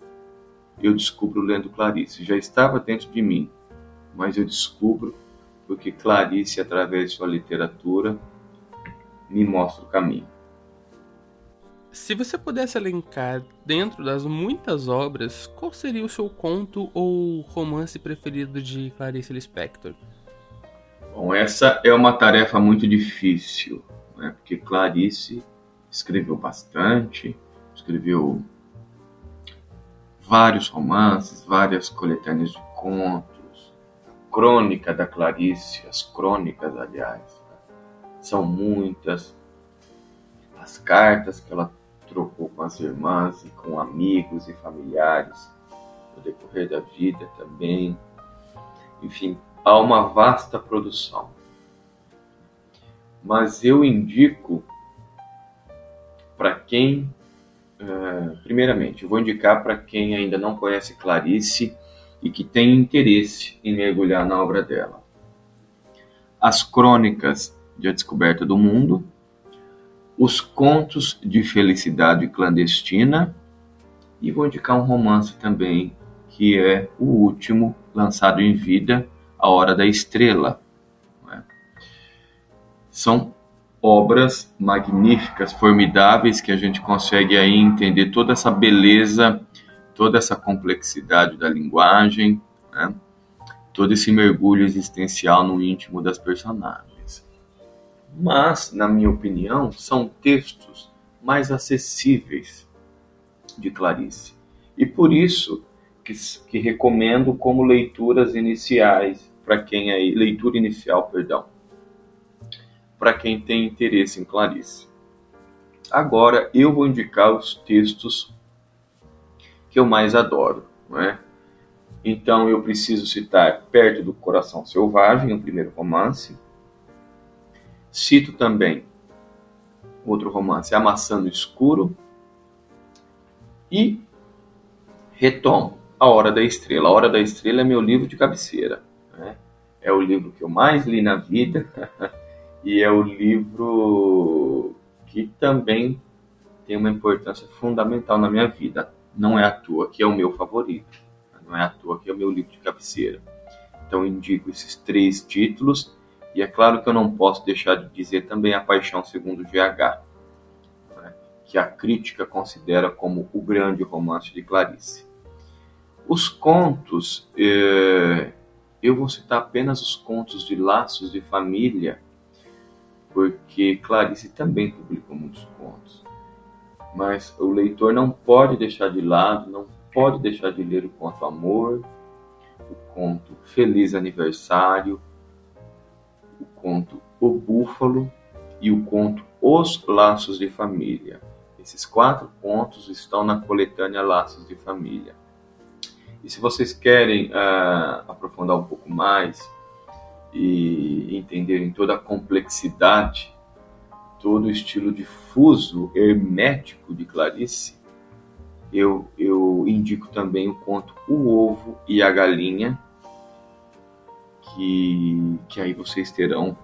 eu descubro lendo Clarice. Já estava dentro de mim, mas eu descubro porque Clarice, através de sua literatura, me mostra o caminho. Se você pudesse elencar dentro das muitas obras, qual seria o seu conto ou romance preferido de Clarice Lispector? Bom, essa é uma tarefa muito difícil, né? porque Clarice escreveu bastante, escreveu vários romances, várias coletâneas de contos, crônica da Clarice, as crônicas, aliás, né? são muitas, as cartas que ela trocou com as irmãs e com amigos e familiares no decorrer da vida também. Enfim, há uma vasta produção. Mas eu indico para quem, uh, primeiramente, eu vou indicar para quem ainda não conhece Clarice e que tem interesse em mergulhar na obra dela. As Crônicas de A Descoberta do Mundo, os Contos de Felicidade Clandestina e vou indicar um romance também, que é o último lançado em vida, A Hora da Estrela. É? São obras magníficas, formidáveis, que a gente consegue aí entender toda essa beleza, toda essa complexidade da linguagem, né? todo esse mergulho existencial no íntimo das personagens mas, na minha opinião, são textos mais acessíveis de Clarice. E por isso que, que recomendo como leituras iniciais para quem aí leitura inicial, perdão, para quem tem interesse em Clarice. Agora eu vou indicar os textos que eu mais adoro, não é? Então eu preciso citar Perto do Coração Selvagem, o primeiro romance, Cito também outro romance, A Maçã no Escuro, e retomo A Hora da Estrela. A Hora da Estrela é meu livro de cabeceira. Né? É o livro que eu mais li na vida e é o livro que também tem uma importância fundamental na minha vida. Não é à toa que é o meu favorito. Não é à toa que é o meu livro de cabeceira. Então indico esses três títulos E é claro que eu não posso deixar de dizer também A Paixão segundo GH, né, que a crítica considera como o grande romance de Clarice. Os contos, eh, eu vou citar apenas os contos de Laços de Família, porque Clarice também publicou muitos contos. Mas o leitor não pode deixar de lado, não pode deixar de ler o conto Amor, o conto Feliz Aniversário, conto O Búfalo e o conto Os Laços de Família. Esses quatro contos estão na coletânea Laços de Família. E se vocês querem uh, aprofundar um pouco mais e entenderem toda a complexidade, todo o estilo difuso, hermético de Clarice, eu, eu indico também o conto O Ovo e a Galinha, que, que aí vocês terão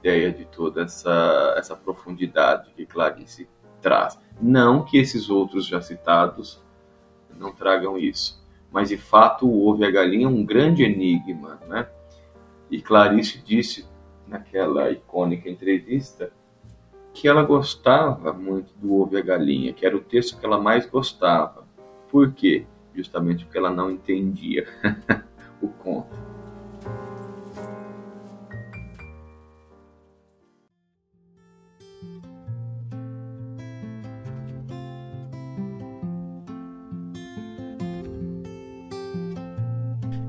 ideia de toda essa, essa profundidade que Clarice traz. Não que esses outros já citados não tragam isso, mas de fato o Ovo e a Galinha é um grande enigma, né? E Clarice disse naquela icônica entrevista que ela gostava muito do Ovo e a Galinha, que era o texto que ela mais gostava. Por quê? Justamente porque ela não entendia o conto.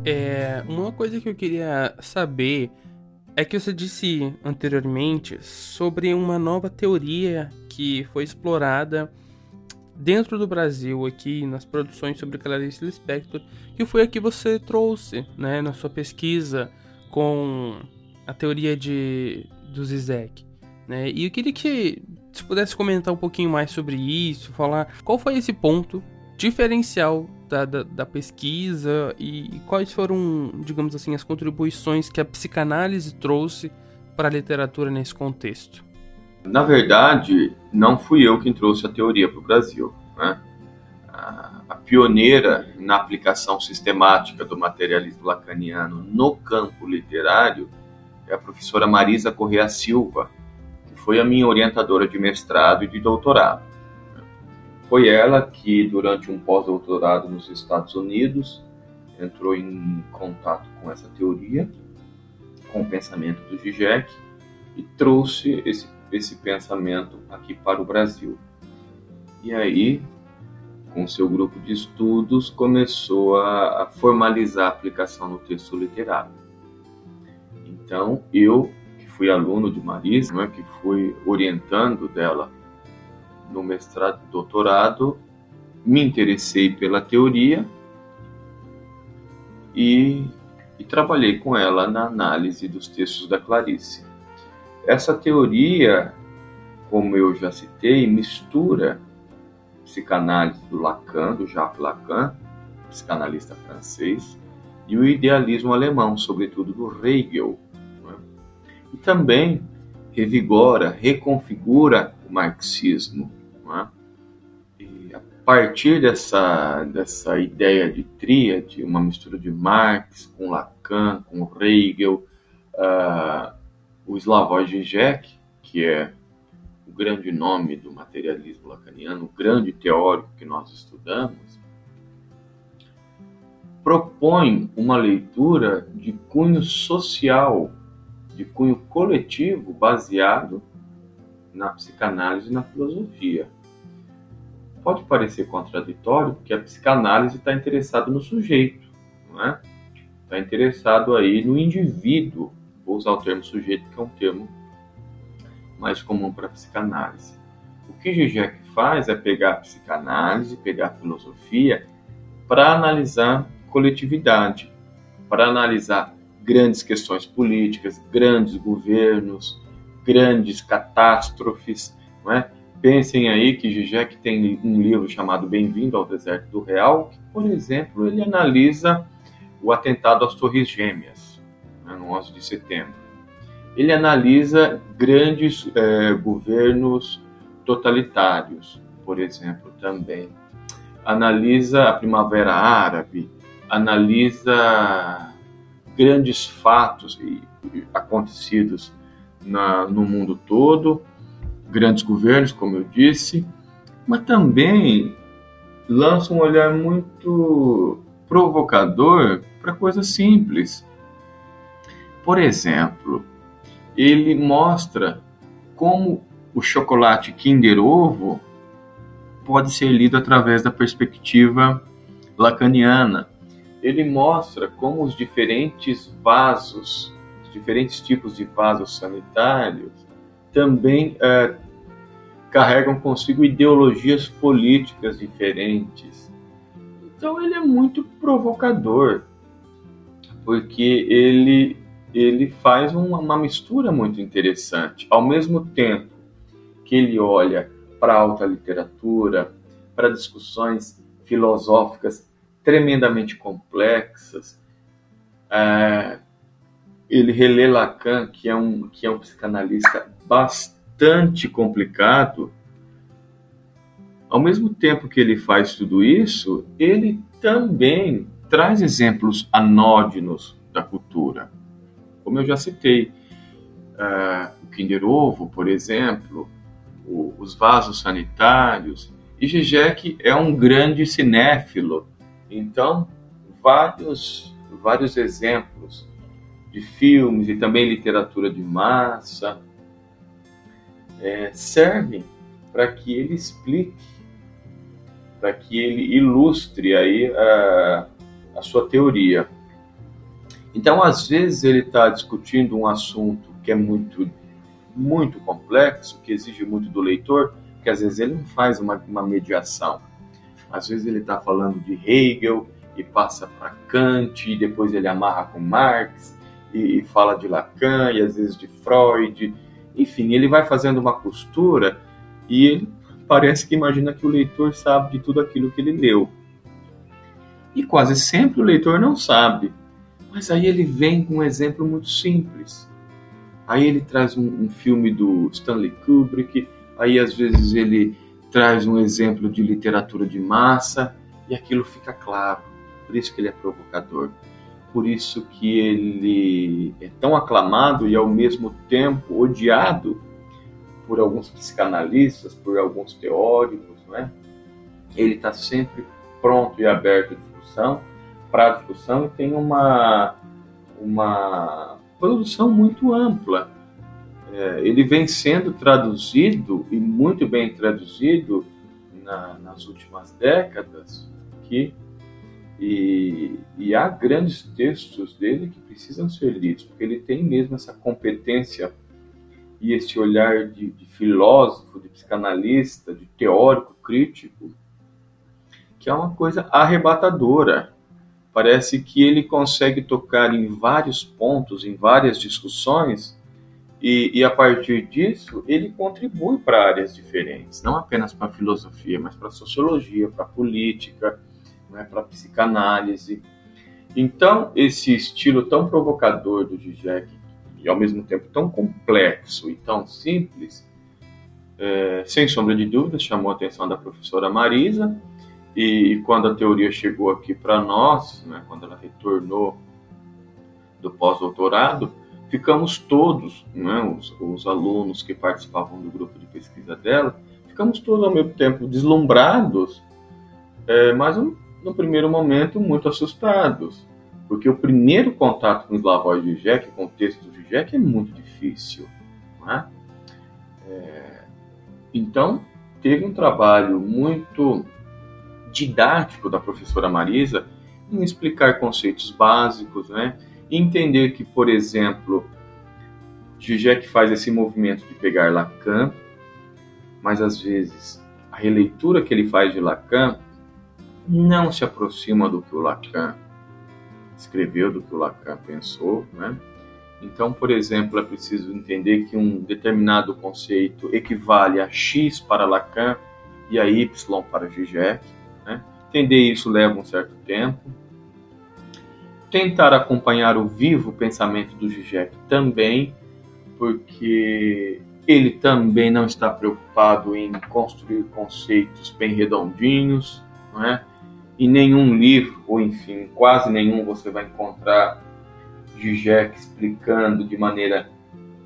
É, uma coisa que eu queria saber é que você disse anteriormente sobre uma nova teoria que foi explorada dentro do Brasil aqui nas produções sobre Clarice Lispector, que foi a que você trouxe, né, na sua pesquisa com a teoria de do Zizek, né? E eu queria que se pudesse comentar um pouquinho mais sobre isso, falar qual foi esse ponto diferencial da, da, da pesquisa e, quais foram, digamos assim, as contribuições que a psicanálise trouxe para a literatura nesse contexto? Na verdade, não fui eu quem trouxe a teoria para o Brasil. Né? A pioneira na aplicação sistemática do materialismo lacaniano no campo literário é a professora Marisa Correa Silva, que foi a minha orientadora de mestrado e de doutorado. Foi ela que, durante um pós-doutorado nos Estados Unidos, entrou em contato com essa teoria, com o pensamento do Zizek, e trouxe esse, esse pensamento aqui para o Brasil. E aí, com seu grupo de estudos, começou a, a formalizar a aplicação no texto literário. Então, eu, que fui aluno de Marisa, né, que fui orientando dela no mestrado e doutorado, me interessei pela teoria e, e, trabalhei com ela na análise dos textos da Clarice. Essa teoria, como eu já citei, mistura psicanálise do Lacan, do Jacques Lacan, psicanalista francês, e o idealismo alemão, sobretudo do Hegel. Né? E também revigora, reconfigura o marxismo é? E a partir dessa, dessa ideia de tríade, uma mistura de Marx com Lacan, com Hegel, uh, o Slavoj Žižek, que é o grande nome do materialismo lacaniano, o grande teórico que nós estudamos, propõe uma leitura de cunho social, de cunho coletivo, baseado na psicanálise e na filosofia pode parecer contraditório, porque a psicanálise está interessada no sujeito, não é? Está interessado aí no indivíduo. Vou usar o termo sujeito, que é um termo mais comum para a psicanálise. O que Zizek faz é pegar a psicanálise, pegar a filosofia, para analisar coletividade, para analisar grandes questões políticas, grandes governos, grandes catástrofes, não é? Pensem aí que Zizek tem um livro chamado Bem-vindo ao Deserto do Real, que, por exemplo, ele analisa o atentado às Torres Gêmeas, né, no 11 de setembro. Ele analisa grandes eh, governos totalitários, por exemplo, também. Analisa a Primavera Árabe, analisa grandes fatos acontecidos na, no mundo todo, grandes governos, como eu disse, mas também lança um olhar muito provocador para coisas simples. Por exemplo, ele mostra como o chocolate Kinder Ovo pode ser lido através da perspectiva lacaniana. Ele mostra como os diferentes vasos, os diferentes tipos de vasos sanitários, também é, carregam consigo ideologias políticas diferentes. Então ele é muito provocador, porque ele ele faz uma, uma mistura muito interessante. Ao mesmo tempo que ele olha para a alta literatura, para discussões filosóficas tremendamente complexas, é, ele relê Lacan, que é um, que é um psicanalista bastante complicado. Ao mesmo tempo que ele faz tudo isso, ele também traz exemplos anódinos da cultura como eu já citei. Uh, o Kinder Ovo, por exemplo, o, os vasos sanitários. E Zizek é um grande cinéfilo, então vários, vários exemplos de filmes e também literatura de massa é, servem para que ele explique, para que ele ilustre aí a, a sua teoria. Então, às vezes, ele está discutindo um assunto que é muito, muito complexo, que exige muito do leitor, que às vezes ele não faz uma, uma mediação. Às vezes ele está falando de Hegel e passa para Kant, e depois ele amarra com Marx, e, e fala de Lacan, e às vezes de Freud. Enfim, ele vai fazendo uma costura e ele parece que imagina que o leitor sabe de tudo aquilo que ele leu. E quase sempre o leitor não sabe. Mas aí ele vem com um exemplo muito simples. Aí ele traz um, um filme do Stanley Kubrick, aí às vezes ele traz um exemplo de literatura de massa e aquilo fica claro. Por isso que ele é provocador. Por isso que ele é tão aclamado e ao mesmo tempo odiado por alguns psicanalistas, por alguns teóricos, não é? Ele está sempre pronto e aberto à discussão para discussão e tem uma, uma produção muito ampla. É, ele vem sendo traduzido, e muito bem traduzido, na, nas últimas décadas, que, e, e há grandes textos dele que precisam ser lidos, porque ele tem mesmo essa competência e esse olhar de, de filósofo, de psicanalista, de teórico crítico, que é uma coisa arrebatadora. Parece que ele consegue tocar em vários pontos, em várias discussões, e, e a partir disso ele contribui para áreas diferentes, não apenas para a filosofia, mas para a sociologia, para a política, né, para psicanálise. Então, esse estilo tão provocador do Zizek, e ao mesmo tempo tão complexo e tão simples, é, sem sombra de dúvidas, chamou a atenção da professora Marisa, e quando a teoria chegou aqui para nós, né, quando ela retornou do pós-doutorado, ficamos todos, né, os, os, alunos que participavam do grupo de pesquisa dela, ficamos todos ao mesmo tempo deslumbrados, é, mas no primeiro momento muito assustados, porque o primeiro contato com os Slavoj Žižek, com o texto do Žižek, é muito difícil. É? É, então, teve um trabalho muito didático da professora Marisa em explicar conceitos básicos, né? Entender que, por exemplo, Zizek faz esse movimento de pegar Lacan, mas às vezes a releitura que ele faz de Lacan não se aproxima do que o Lacan escreveu, do que o Lacan pensou, né? Então, por exemplo, é preciso entender que um determinado conceito equivale a X para Lacan e a Y para Zizek, né? Entender isso leva um certo tempo. Tentar acompanhar o vivo pensamento do Zizek também, porque ele também não está preocupado em construir conceitos bem redondinhos, não é? Em nenhum livro, ou enfim, quase nenhum, você vai encontrar Zizek explicando de maneira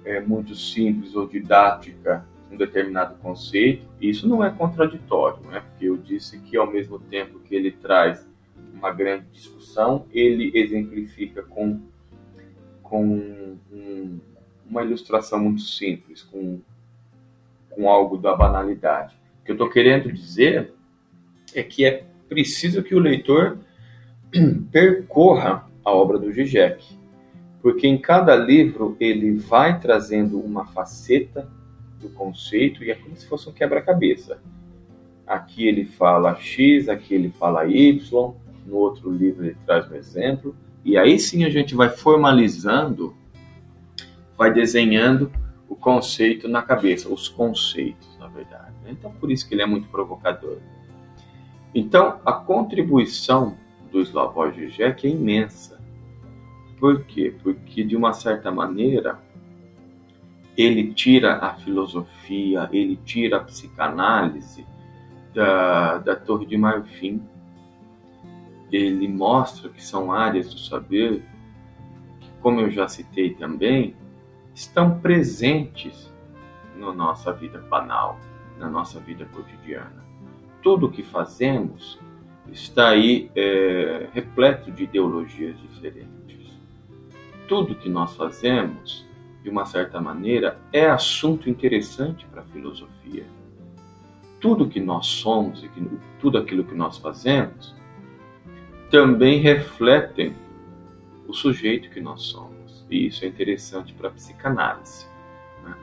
é, muito simples ou didática um determinado conceito, isso não é contraditório, né? porque eu disse que ao mesmo tempo que ele traz uma grande discussão, ele exemplifica com, com um, uma ilustração muito simples, com, com algo da banalidade. O que eu estou querendo dizer é que é preciso que o leitor percorra a obra do Zizek, porque em cada livro ele vai trazendo uma faceta do conceito e é como se fosse um quebra-cabeça. Aqui ele fala X, aqui ele fala Y, no outro livro ele traz um exemplo, e aí sim a gente vai formalizando, vai desenhando o conceito na cabeça, os conceitos, na verdade. Né? Então, por isso que ele é muito provocador. Então, a contribuição do Slavoj Žižek é imensa. Por quê? Porque, de uma certa maneira, ele tira a filosofia, ele tira a psicanálise da, da Torre de Marfim. Ele mostra que são áreas do saber que, como eu já citei também, estão presentes na nossa vida banal, na nossa vida cotidiana. Tudo o que fazemos está aí é, repleto de ideologias diferentes. Tudo que nós fazemos de uma certa maneira, é assunto interessante para a filosofia. Tudo que nós somos e que, tudo aquilo que nós fazemos também refletem o sujeito que nós somos. E isso é interessante para a psicanálise. Né?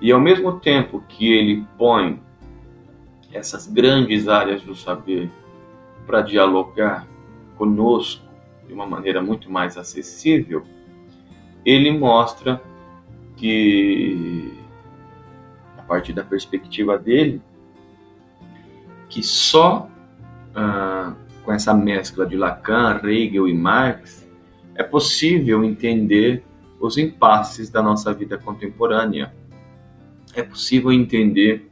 E ao mesmo tempo que ele põe essas grandes áreas do saber para dialogar conosco de uma maneira muito mais acessível, ele mostra que, a partir da perspectiva dele, que só ah, com essa mescla de Lacan, Hegel e Marx é possível entender os impasses da nossa vida contemporânea. É possível entender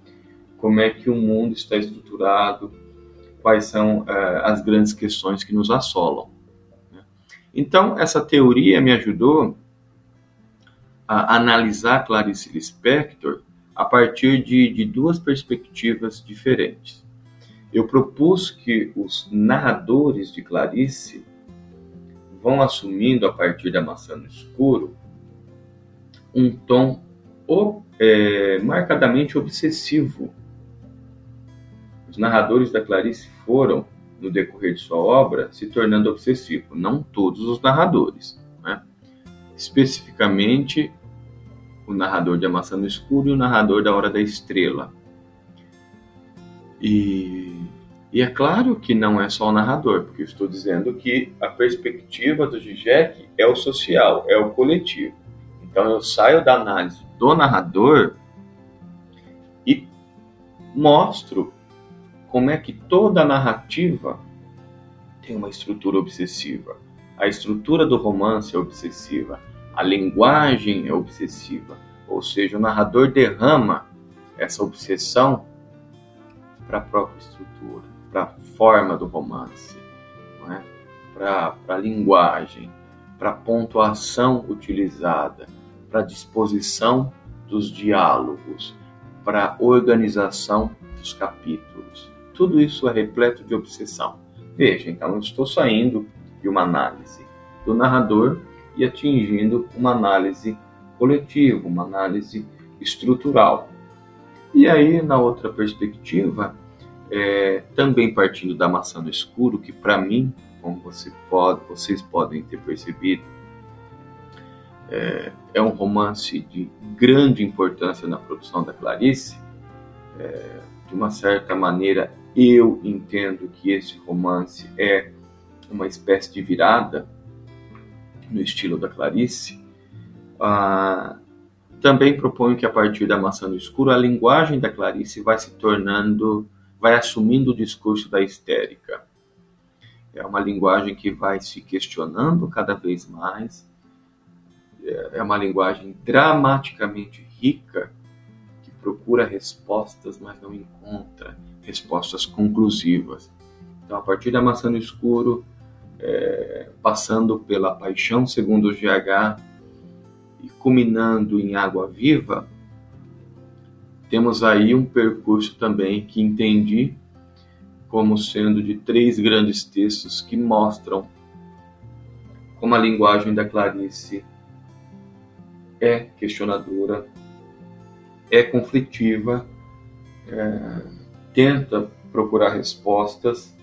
como é que o mundo está estruturado, quais são ah, as grandes questões que nos assolam. Né? Então, essa teoria me ajudou a analisar Clarice Lispector a partir de, de duas perspectivas diferentes. Eu propus que os narradores de Clarice vão assumindo, a partir da maçã no escuro, um tom é, marcadamente obsessivo. Os narradores da Clarice foram, no decorrer de sua obra, se tornando obsessivos. Não todos os narradores. Né? Especificamente, o narrador de A Maçã no Escuro e o narrador da Hora da Estrela. E, e é claro que não é só o narrador, porque eu estou dizendo que a perspectiva do Zizek é o social, é o coletivo. Então eu saio da análise do narrador e mostro como é que toda narrativa tem uma estrutura obsessiva. A estrutura do romance é obsessiva, a linguagem é obsessiva, ou seja, o narrador derrama essa obsessão para a própria estrutura, para a forma do romance, é? para a linguagem, para a pontuação utilizada, para a disposição dos diálogos, para a organização dos capítulos. Tudo isso é repleto de obsessão. Veja, então eu estou saindo de uma análise do narrador e atingindo uma análise coletiva, uma análise estrutural. E aí, na outra perspectiva, é, também partindo da maçã no escuro, que para mim, como você pode, vocês podem ter percebido, é, é, um romance de grande importância na produção da Clarice. É, de uma certa maneira, eu entendo que esse romance é uma espécie de virada no estilo da Clarice, ah, também proponho que a partir da maçã no escuro a linguagem da Clarice vai se tornando, vai assumindo o discurso da histérica. É uma linguagem que vai se questionando cada vez mais. É, é uma linguagem dramaticamente rica procura respostas, mas não encontra respostas conclusivas. Então, a partir da maçã no escuro, é, passando pela Paixão segundo o GH e culminando em Água Viva, temos aí um percurso também que entendi como sendo de três grandes textos que mostram como a linguagem da Clarice é questionadora, é conflitiva, é, tenta procurar respostas,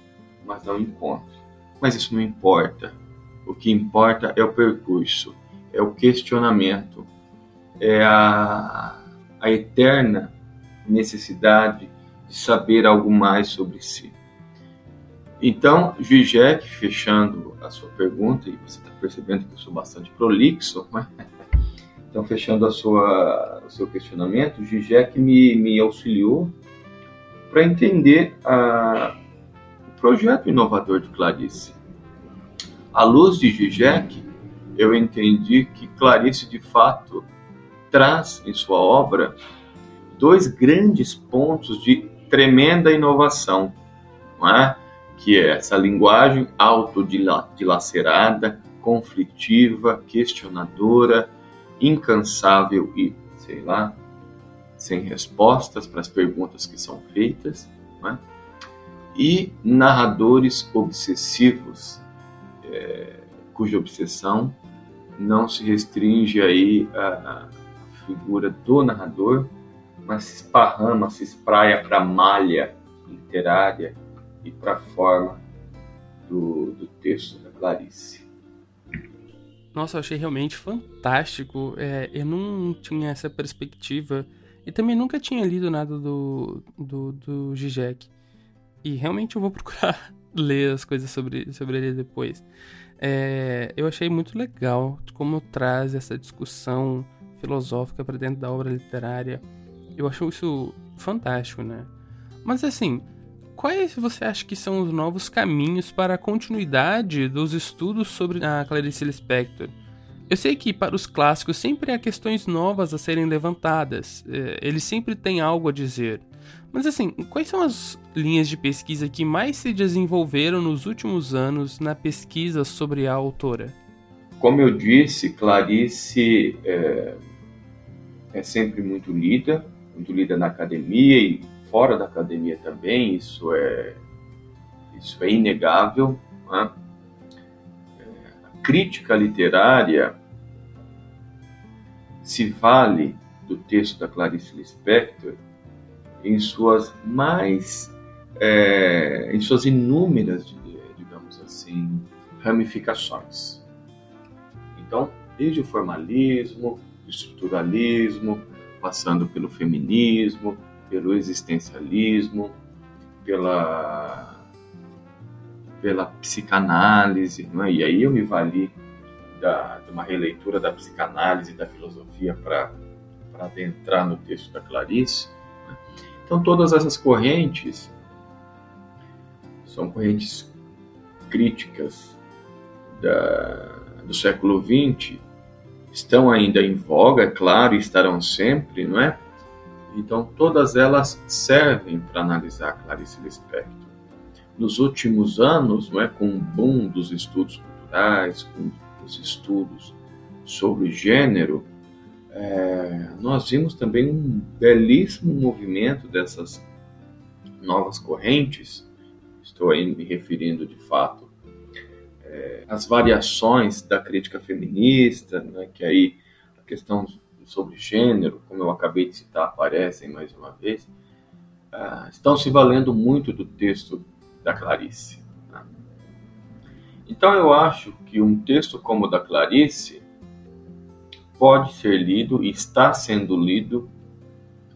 mas não encontra. Mas isso não importa. O que importa é o percurso, é o questionamento, é a, a eterna necessidade de saber algo mais sobre si. Então, Zizek, fechando a sua pergunta, e você está percebendo que eu sou bastante prolixo, né? Então, fechando a sua, o seu questionamento, Zizek me, me auxiliou para entender a, o projeto inovador de Clarice. À luz de Zizek, eu entendi que Clarice, de fato, traz em sua obra dois grandes pontos de tremenda inovação, é? que é essa linguagem autodilacerada, conflitiva, questionadora, incansável e, sei lá, sem respostas para as perguntas que são feitas, é? e narradores obsessivos, é, cuja obsessão não se restringe aí à, à figura do narrador, mas se esparrama, se espraia para a malha literária e para a forma do, do, texto da Clarice. Nossa, eu achei realmente fantástico. É, eu não tinha essa perspectiva e também nunca tinha lido nada do, do, do Zizek. E realmente eu vou procurar ler as coisas sobre, sobre ele depois. É, eu achei muito legal como traz essa discussão filosófica para dentro da obra literária. Eu acho isso fantástico, né? Mas assim, quais você acha que são os novos caminhos para a continuidade dos estudos sobre a Clarice Lispector? Eu sei que para os clássicos sempre há questões novas a serem levantadas, é, eles sempre têm algo a dizer. Mas assim, quais são as linhas de pesquisa que mais se desenvolveram nos últimos anos na pesquisa sobre a autora? Como eu disse, Clarice é, é sempre muito lida, muito lida na academia e fora da academia também, isso é, isso é inegável. Né? A crítica literária se vale do texto da Clarice Lispector em suas mais, é, em suas inúmeras, digamos assim, ramificações. Então, desde o formalismo, o estruturalismo, passando pelo feminismo, pelo existencialismo, pela pela psicanálise, não é? e aí eu me vali da, de uma releitura da psicanálise da filosofia para adentrar no texto da Clarice. Né? Então, todas essas correntes são correntes críticas da, do século XX, estão ainda em voga, é claro, e estarão sempre, não é? Então, todas elas servem para analisar Clarice Lispector. Nos últimos anos, não é, com o boom dos estudos culturais, com os estudos sobre gênero, é, nós vimos também um belíssimo movimento dessas novas correntes, estou aí me referindo de fato é, às variações da crítica feminista, né, que aí a questão sobre gênero, como eu acabei de citar, aparecem mais uma vez, uh, estão se valendo muito do texto da Clarice. Né? Então eu acho que um texto como o da Clarice pode ser lido e está sendo lido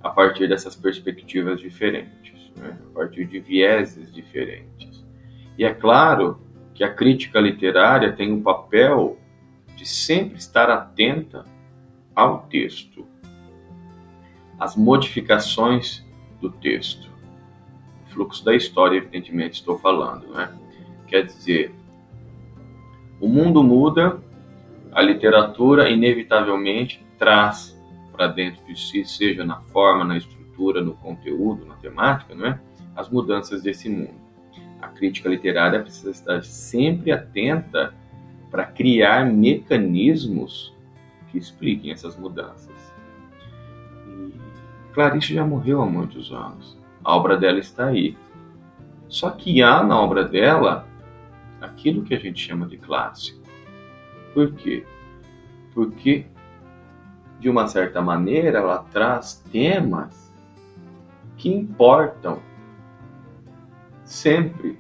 a partir dessas perspectivas diferentes, né? a partir de vieses diferentes. E é claro que a crítica literária tem o papel de sempre estar atenta ao texto, as modificações do texto, o fluxo da história, evidentemente, estou falando, né? Quer dizer, o mundo muda, a literatura inevitavelmente traz para dentro de si, seja na forma, na estrutura, no conteúdo, na temática, não é? As mudanças desse mundo. A crítica literária precisa estar sempre atenta para criar mecanismos que expliquem essas mudanças. E Clarice já morreu há muitos anos. A obra dela está aí. Só que há na obra dela aquilo que a gente chama de clássico. Por quê? Porque, de uma certa maneira, ela traz temas que importam sempre,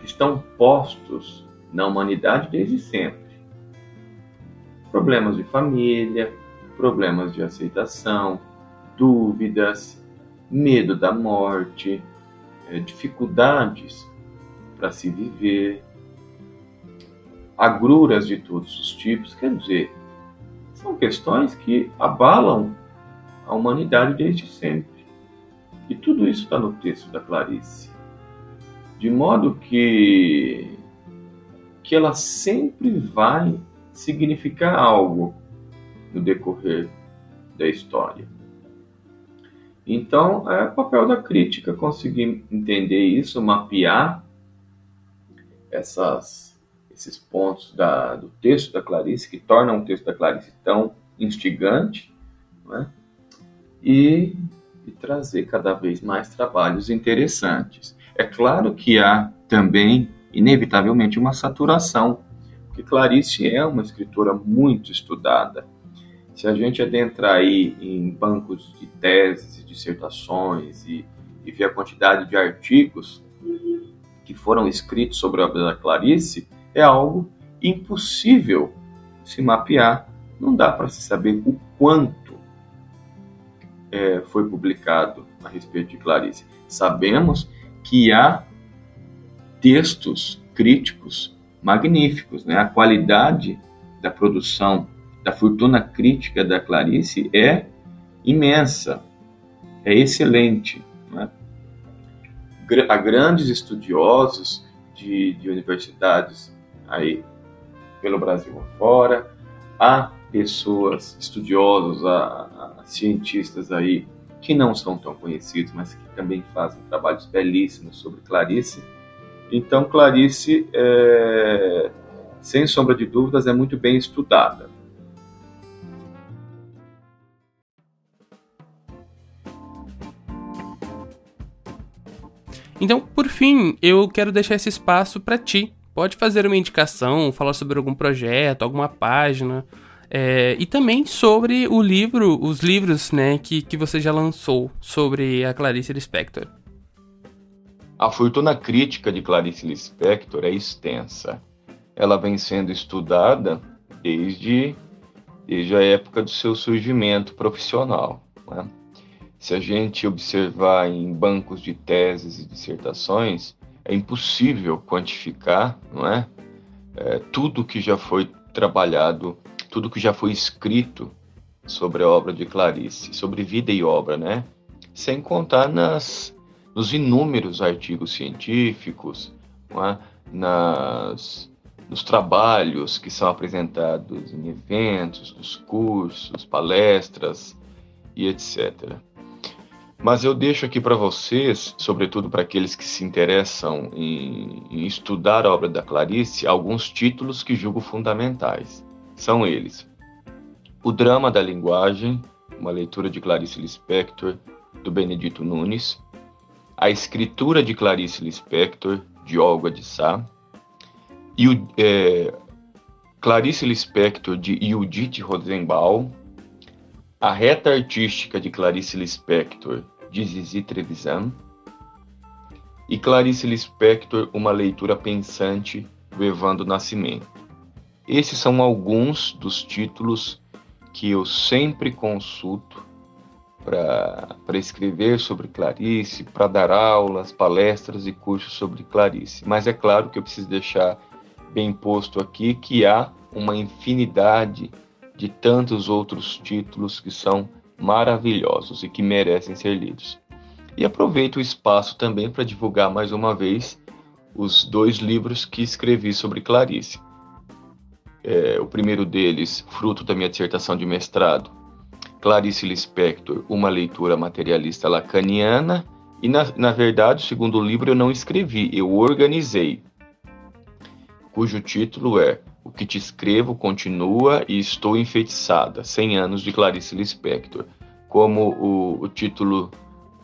que estão postos na humanidade desde sempre. Problemas de família, problemas de aceitação, dúvidas, medo da morte, eh, dificuldades para se viver, agruras de todos os tipos, quer dizer, são questões que abalam a humanidade desde sempre. E tudo isso está no texto da Clarice. De modo que, que ela sempre vai significar algo no decorrer da história. Então, é papel da crítica conseguir entender isso, mapear essas, esses pontos da, do texto da Clarice, que tornam o texto da Clarice tão instigante, né? e, e trazer cada vez mais trabalhos interessantes. É claro que há também, inevitavelmente, uma saturação, porque Clarice é uma escritora muito estudada. Se a gente adentrar aí em bancos de teses e dissertações e, e ver a quantidade de artigos que foram escritos sobre a obra da Clarice é algo impossível se mapear. Não dá para se saber o quanto é, foi publicado a respeito de Clarice. Sabemos que há textos críticos magníficos, né? A qualidade da produção, da fortuna crítica da Clarice é imensa, é excelente a grandes estudiosos de, de universidades aí pelo Brasil afora, há pessoas estudiosos, há, há, cientistas aí que não são tão conhecidos, mas que também fazem trabalhos belíssimos sobre Clarice. Então, Clarice, é, sem sombra de dúvidas, é muito bem estudada. Então, por fim, eu quero deixar esse espaço para ti. Pode fazer uma indicação, falar sobre algum projeto, alguma página. É, e também sobre o livro, os livros né, que, que você já lançou sobre a Clarice Lispector. A fortuna crítica de Clarice Lispector é extensa. Ela vem sendo estudada desde, desde a época do seu surgimento profissional. Né? Se a gente observar em bancos de teses e dissertações, é impossível quantificar, não é? é tudo que já foi trabalhado, tudo que já foi escrito sobre a obra de Clarice, sobre vida e obra, né? Sem contar nas, nos inúmeros artigos científicos, é? nas, nos trabalhos que são apresentados em eventos, nos cursos, palestras e etc. Mas eu deixo aqui para vocês, sobretudo para aqueles que se interessam em, em, estudar a obra da Clarice, alguns títulos que julgo fundamentais. São eles: O Drama da Linguagem, uma leitura de Clarice Lispector, do Benedito Nunes, A Escritura de Clarice Lispector, de Olga de Sá, e o, é, Clarice Lispector, de Judith Rosenbaum, a Reta Artística de Clarice Lispector, de Zizi Trevisan, e Clarice Lispector, Uma Leitura Pensante, do Evandro Nascimento. Esses são alguns dos títulos que eu sempre consulto para escrever sobre Clarice, para dar aulas, palestras e cursos sobre Clarice. Mas é claro que eu preciso deixar bem posto aqui que há uma infinidade de tantos outros títulos que são maravilhosos e que merecem ser lidos. E aproveito o espaço também para divulgar mais uma vez os dois livros que escrevi sobre Clarice. É, o primeiro deles, fruto da minha dissertação de mestrado, Clarice Lispector, Uma Leitura Materialista Lacaniana, E na, na verdade, o segundo livro eu não escrevi, eu organizei, cujo título é O que te escrevo continua e estou enfeitiçada, 100 anos de Clarice Lispector. Como o, o título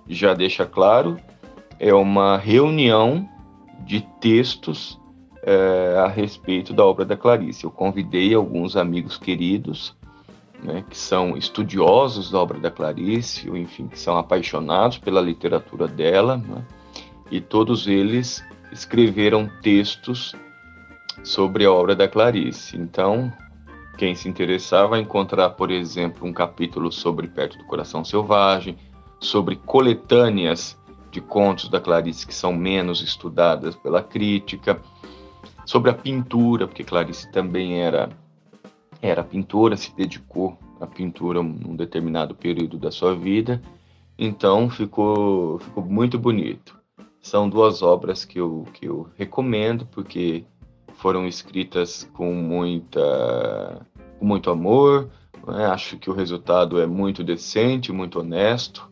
já deixa claro, é uma reunião de textos é, a respeito da obra da Clarice. Eu convidei alguns amigos queridos, né, que são estudiosos da obra da Clarice, ou enfim, que são apaixonados pela literatura dela, né, e todos eles escreveram textos sobre a obra da Clarice. Então, quem se interessar vai encontrar, por exemplo, um capítulo sobre Perto do Coração Selvagem, sobre coletâneas de contos da Clarice que são menos estudadas pela crítica, sobre a pintura, porque Clarice também era era pintora, se dedicou à pintura num determinado período da sua vida. Então ficou ficou muito bonito. São duas obras que eu que eu recomendo porque foram escritas com muita com muito amor. Né? Acho que o resultado é muito decente, muito honesto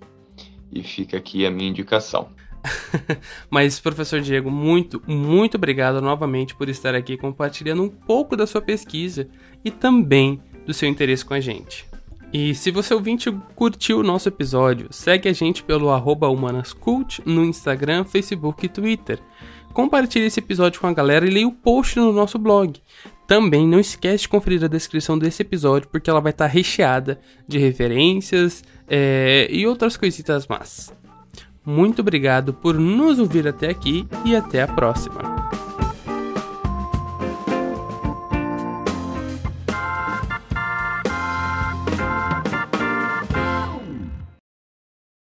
e fica aqui a minha indicação. Mas, professor Diego, muito, muito obrigado novamente por estar aqui compartilhando um pouco da sua pesquisa e também do seu interesse com a gente. E se você ouvinte curtiu o nosso episódio, segue a gente pelo humanascult no Instagram, Facebook e Twitter. Compartilhe esse episódio com a galera e leia o post no nosso blog. Também não esquece de conferir a descrição desse episódio, porque ela vai estar recheada de referências é, e outras coisitas más. Muito obrigado por nos ouvir até aqui e até a próxima.